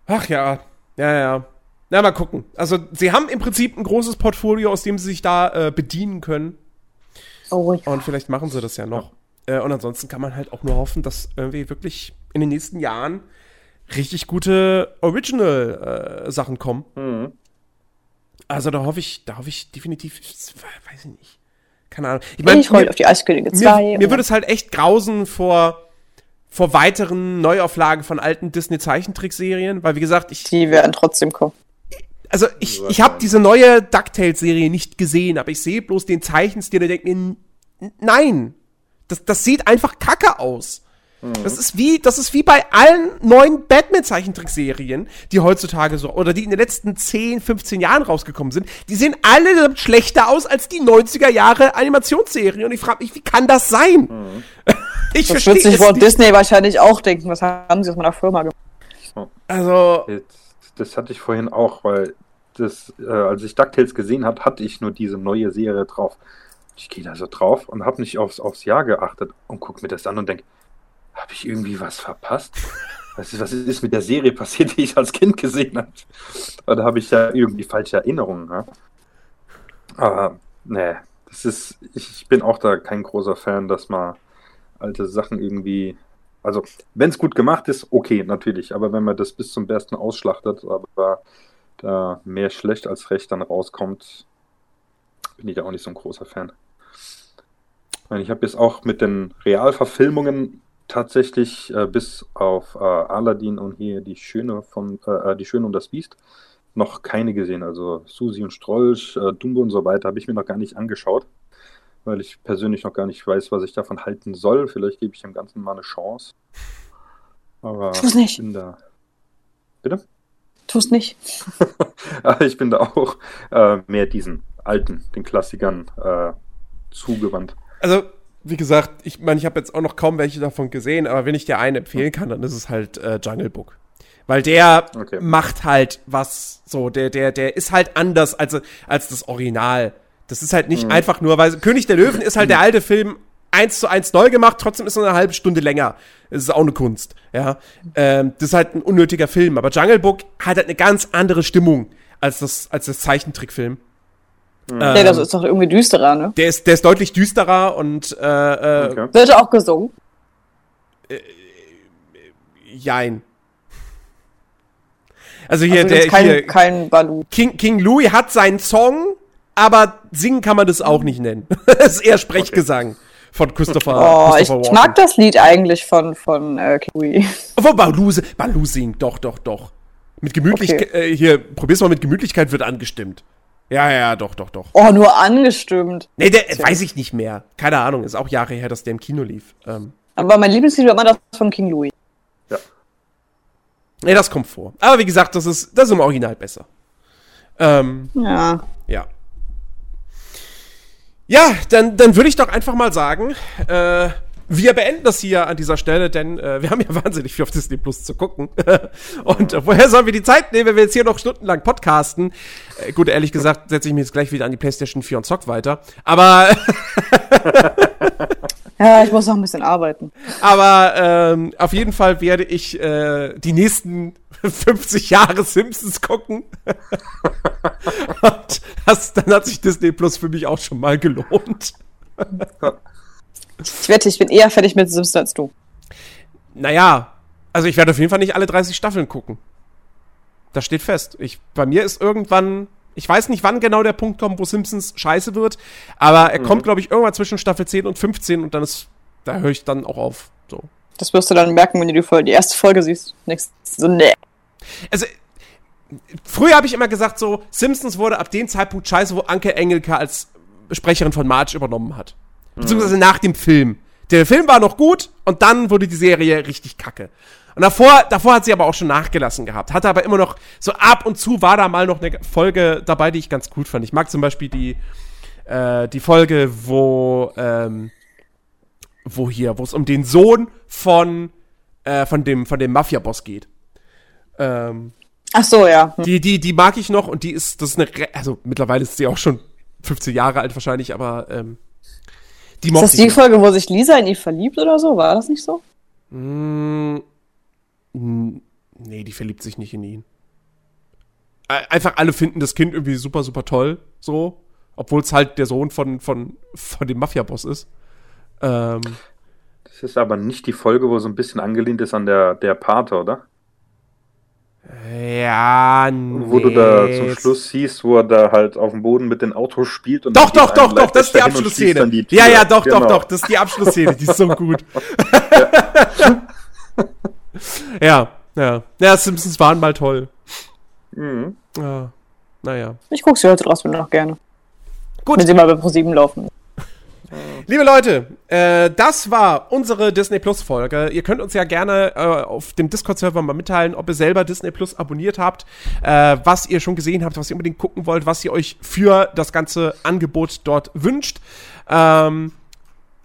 Ach ja, ja, ja. Na, mal gucken. Also, sie haben im Prinzip ein großes Portfolio, aus dem sie sich da äh, bedienen können. Oh, ja. Und vielleicht machen sie das ja noch. Äh, und ansonsten kann man halt auch nur hoffen, dass irgendwie wirklich in den nächsten Jahren richtig gute Original-Sachen kommen. Mhm. Also da hoffe ich, da hoffe ich definitiv, weiß ich nicht. Keine Ahnung. Ich meine, ich freue mich auf die Eiskönige 2. mir, mir würde es halt echt grausen vor, vor weiteren Neuauflagen von alten Disney-Zeichentrickserien, weil wie gesagt, ich, die werden trotzdem kommen. also ich, ich habe diese neue DuckTales-Serie nicht gesehen, aber ich sehe bloß den Zeichenstil und denke mir, nein, das, das sieht einfach kacke aus. Das ist wie, das ist wie bei allen neuen Batman-Zeichentrickserien, die heutzutage so, oder die in den letzten 10, 15 Jahren rausgekommen sind. Die sehen alle schlechter aus als die 90er Jahre Animationsserien. Und ich frage mich, wie kann das sein? ich Das verstehe wird sich es Walt. Disney wahrscheinlich auch denken. Was haben sie aus meiner Firma gemacht? Also, Jetzt, das hatte ich vorhin auch, weil das, äh, als ich DuckTales gesehen habe, hatte ich nur diese neue Serie drauf. Ich gehe da so drauf und habe nicht aufs, aufs Jahr geachtet und gucke mir das an und denke, habe ich irgendwie was verpasst? Was ist, was ist mit der Serie passiert, die ich als Kind gesehen habe? Oder habe ich ja irgendwie falsche Erinnerungen? Ja? Aber nee, das ist, ich, bin auch da kein großer Fan, dass man alte Sachen irgendwie also, wenn es gut gemacht ist, okay, natürlich. Aber wenn man das bis zum Besten ausschlachtet, aber da mehr schlecht als recht dann rauskommt, bin ich da auch nicht so ein großer Fan. Ich habe jetzt auch mit den Realverfilmungen tatsächlich äh, bis auf äh, Aladdin und hier die Schöne von äh, die Schöne und das Biest noch keine gesehen. Also Susi und Strolch, äh, Dumbo und so weiter habe ich mir noch gar nicht angeschaut, weil ich persönlich noch gar nicht weiß, was ich davon halten soll. Vielleicht gebe ich dem Ganzen mal eine Chance. Aber Tu's nicht. ich bin da. Bitte? Tu's nicht. Aber ich bin da auch äh, mehr diesen alten, den Klassikern äh, zugewandt. also, wie gesagt, ich meine, ich habe jetzt auch noch kaum welche davon gesehen, aber wenn ich dir einen empfehlen kann, dann ist es halt äh, Jungle Book. Weil der Okay. macht halt was so, der, der, der ist halt anders als, als das Original. Das ist halt nicht einfach nur, weil König der Löwen ist halt der alte Film eins zu eins neu gemacht, trotzdem ist er eine halbe Stunde länger. Das ist auch eine Kunst, ja. Ähm, das ist halt ein unnötiger Film, aber Jungle Book hat halt eine ganz andere Stimmung als das, als das Zeichentrickfilm. Ja, das ist doch irgendwie düsterer, ne? Der ist, der ist deutlich düsterer und äh, äh, Okay. Wird auch gesungen. jein. Also hier, Also der kein, hier, kein Balu. King, King Louis hat seinen Song, aber singen kann man das auch nicht nennen. das ist eher Sprechgesang von Christopher, Oh, ich, Christopher ich mag das Lied eigentlich von, von äh, Kiwi. Obwohl Balu, Balu singt, doch, doch, doch. Mit Gemütlichkeit, äh, hier, probier's mal mit Gemütlichkeit wird angestimmt. Ja, ja, doch, doch, doch. Oh, nur angestimmt. Nee, der äh, weiß ich nicht mehr. Keine Ahnung, ist auch Jahre her, dass der im Kino lief. Ähm, Aber mein Lieblingslied war immer das von King Louis. Ja. nee, das kommt vor. Aber wie gesagt, das ist, das ist im Original besser. Ähm, Ja. Ja. Ja, dann, dann würde ich doch einfach mal sagen, äh, wir beenden das hier an dieser Stelle, denn äh, wir haben ja wahnsinnig viel auf Disney Plus zu gucken. Und äh, woher sollen wir die Zeit nehmen, wenn wir jetzt hier noch stundenlang podcasten? Äh, gut, ehrlich gesagt, setze ich mich jetzt gleich wieder an die PlayStation 4 und zock weiter. Aber Ja, ich muss noch ein bisschen arbeiten. Aber ähm, auf jeden Fall werde ich äh, die nächsten 50 Jahre Simpsons gucken. Und das, dann hat sich Disney Plus für mich auch schon mal gelohnt. Ich wette, ich bin eher fertig mit Simpsons als du. Naja, also ich werde auf jeden Fall nicht alle 30 Staffeln gucken. Das steht fest. Ich, bei mir ist irgendwann, ich weiß nicht, wann genau der Punkt kommt, wo Simpsons scheiße wird, aber er Mhm. kommt, glaube ich, irgendwann zwischen Staffel 10 und 15 und dann ist, da höre ich dann auch auf. So. Das wirst du dann merken, wenn du die, Folge, die erste Folge siehst. Nächste, so, nee. Also, früher habe ich immer gesagt, so, Simpsons wurde ab dem Zeitpunkt scheiße, wo Anke Engelke als Sprecherin von Marge übernommen hat. Beziehungsweise nach dem Film. Der Film war noch gut und dann wurde die Serie richtig kacke. Und davor, davor hat sie aber auch schon nachgelassen gehabt. Hatte aber immer noch, so ab und zu war da mal noch eine Folge dabei, die ich ganz gut fand. Ich mag zum Beispiel die, äh, die Folge, wo, ähm, wo hier, wo es um den Sohn von, äh, von dem, von dem Mafia-Boss geht. Ähm, Ach so, ja. Hm. die, die, die mag ich noch und die ist, das ist eine, also mittlerweile ist sie auch schon 15 Jahre alt wahrscheinlich, aber ähm, die Ist das die noch. Folge, wo sich Lisa in ihn verliebt oder so? War das nicht so? Mm, nee, die verliebt sich nicht in ihn. Einfach alle finden das Kind irgendwie super, super toll, so. Obwohl es halt der Sohn von, von, von dem Mafia-Boss ist. Ähm, Das ist aber nicht die Folge, wo so ein bisschen angelehnt ist an der, der Pate, oder? Ja, nee. Wo du da zum Schluss siehst, wo er da halt auf dem Boden mit den Autos spielt. Und Doch, dann doch, doch, doch, das ist die Abschlussszene. Ja, ja, doch, Genau. doch, doch, das ist die Abschlussszene, die ist so gut. ja, ja. Ja, Simpsons waren mal toll. Mhm. Ja, naja. Ich gucke sie heute trotzdem noch gerne. Gut. Wenn sie mal bei ProSieben laufen. Liebe Leute, äh, das war unsere Disney Plus Folge. Ihr könnt uns ja gerne äh, auf dem Discord-Server mal mitteilen, ob ihr selber Disney Plus abonniert habt, äh, was ihr schon gesehen habt, was ihr unbedingt gucken wollt, was ihr euch für das ganze Angebot dort wünscht. Ähm,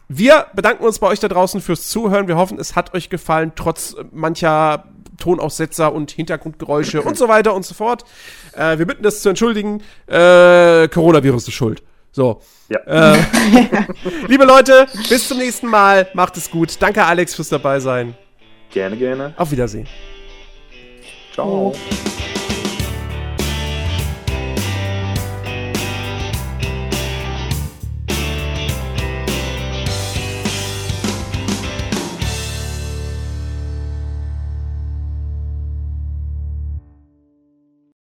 wir bedanken uns bei euch da draußen fürs Zuhören. Wir hoffen, es hat euch gefallen, trotz mancher Tonaussetzer und Hintergrundgeräusche und so weiter und so fort. Äh, wir bitten das zu entschuldigen. Äh, Coronavirus ist schuld. So. Ja. Äh, liebe Leute, bis zum nächsten Mal. Macht es gut. Danke, Alex, fürs dabei sein. Gerne, gerne. Auf Wiedersehen. Ciao.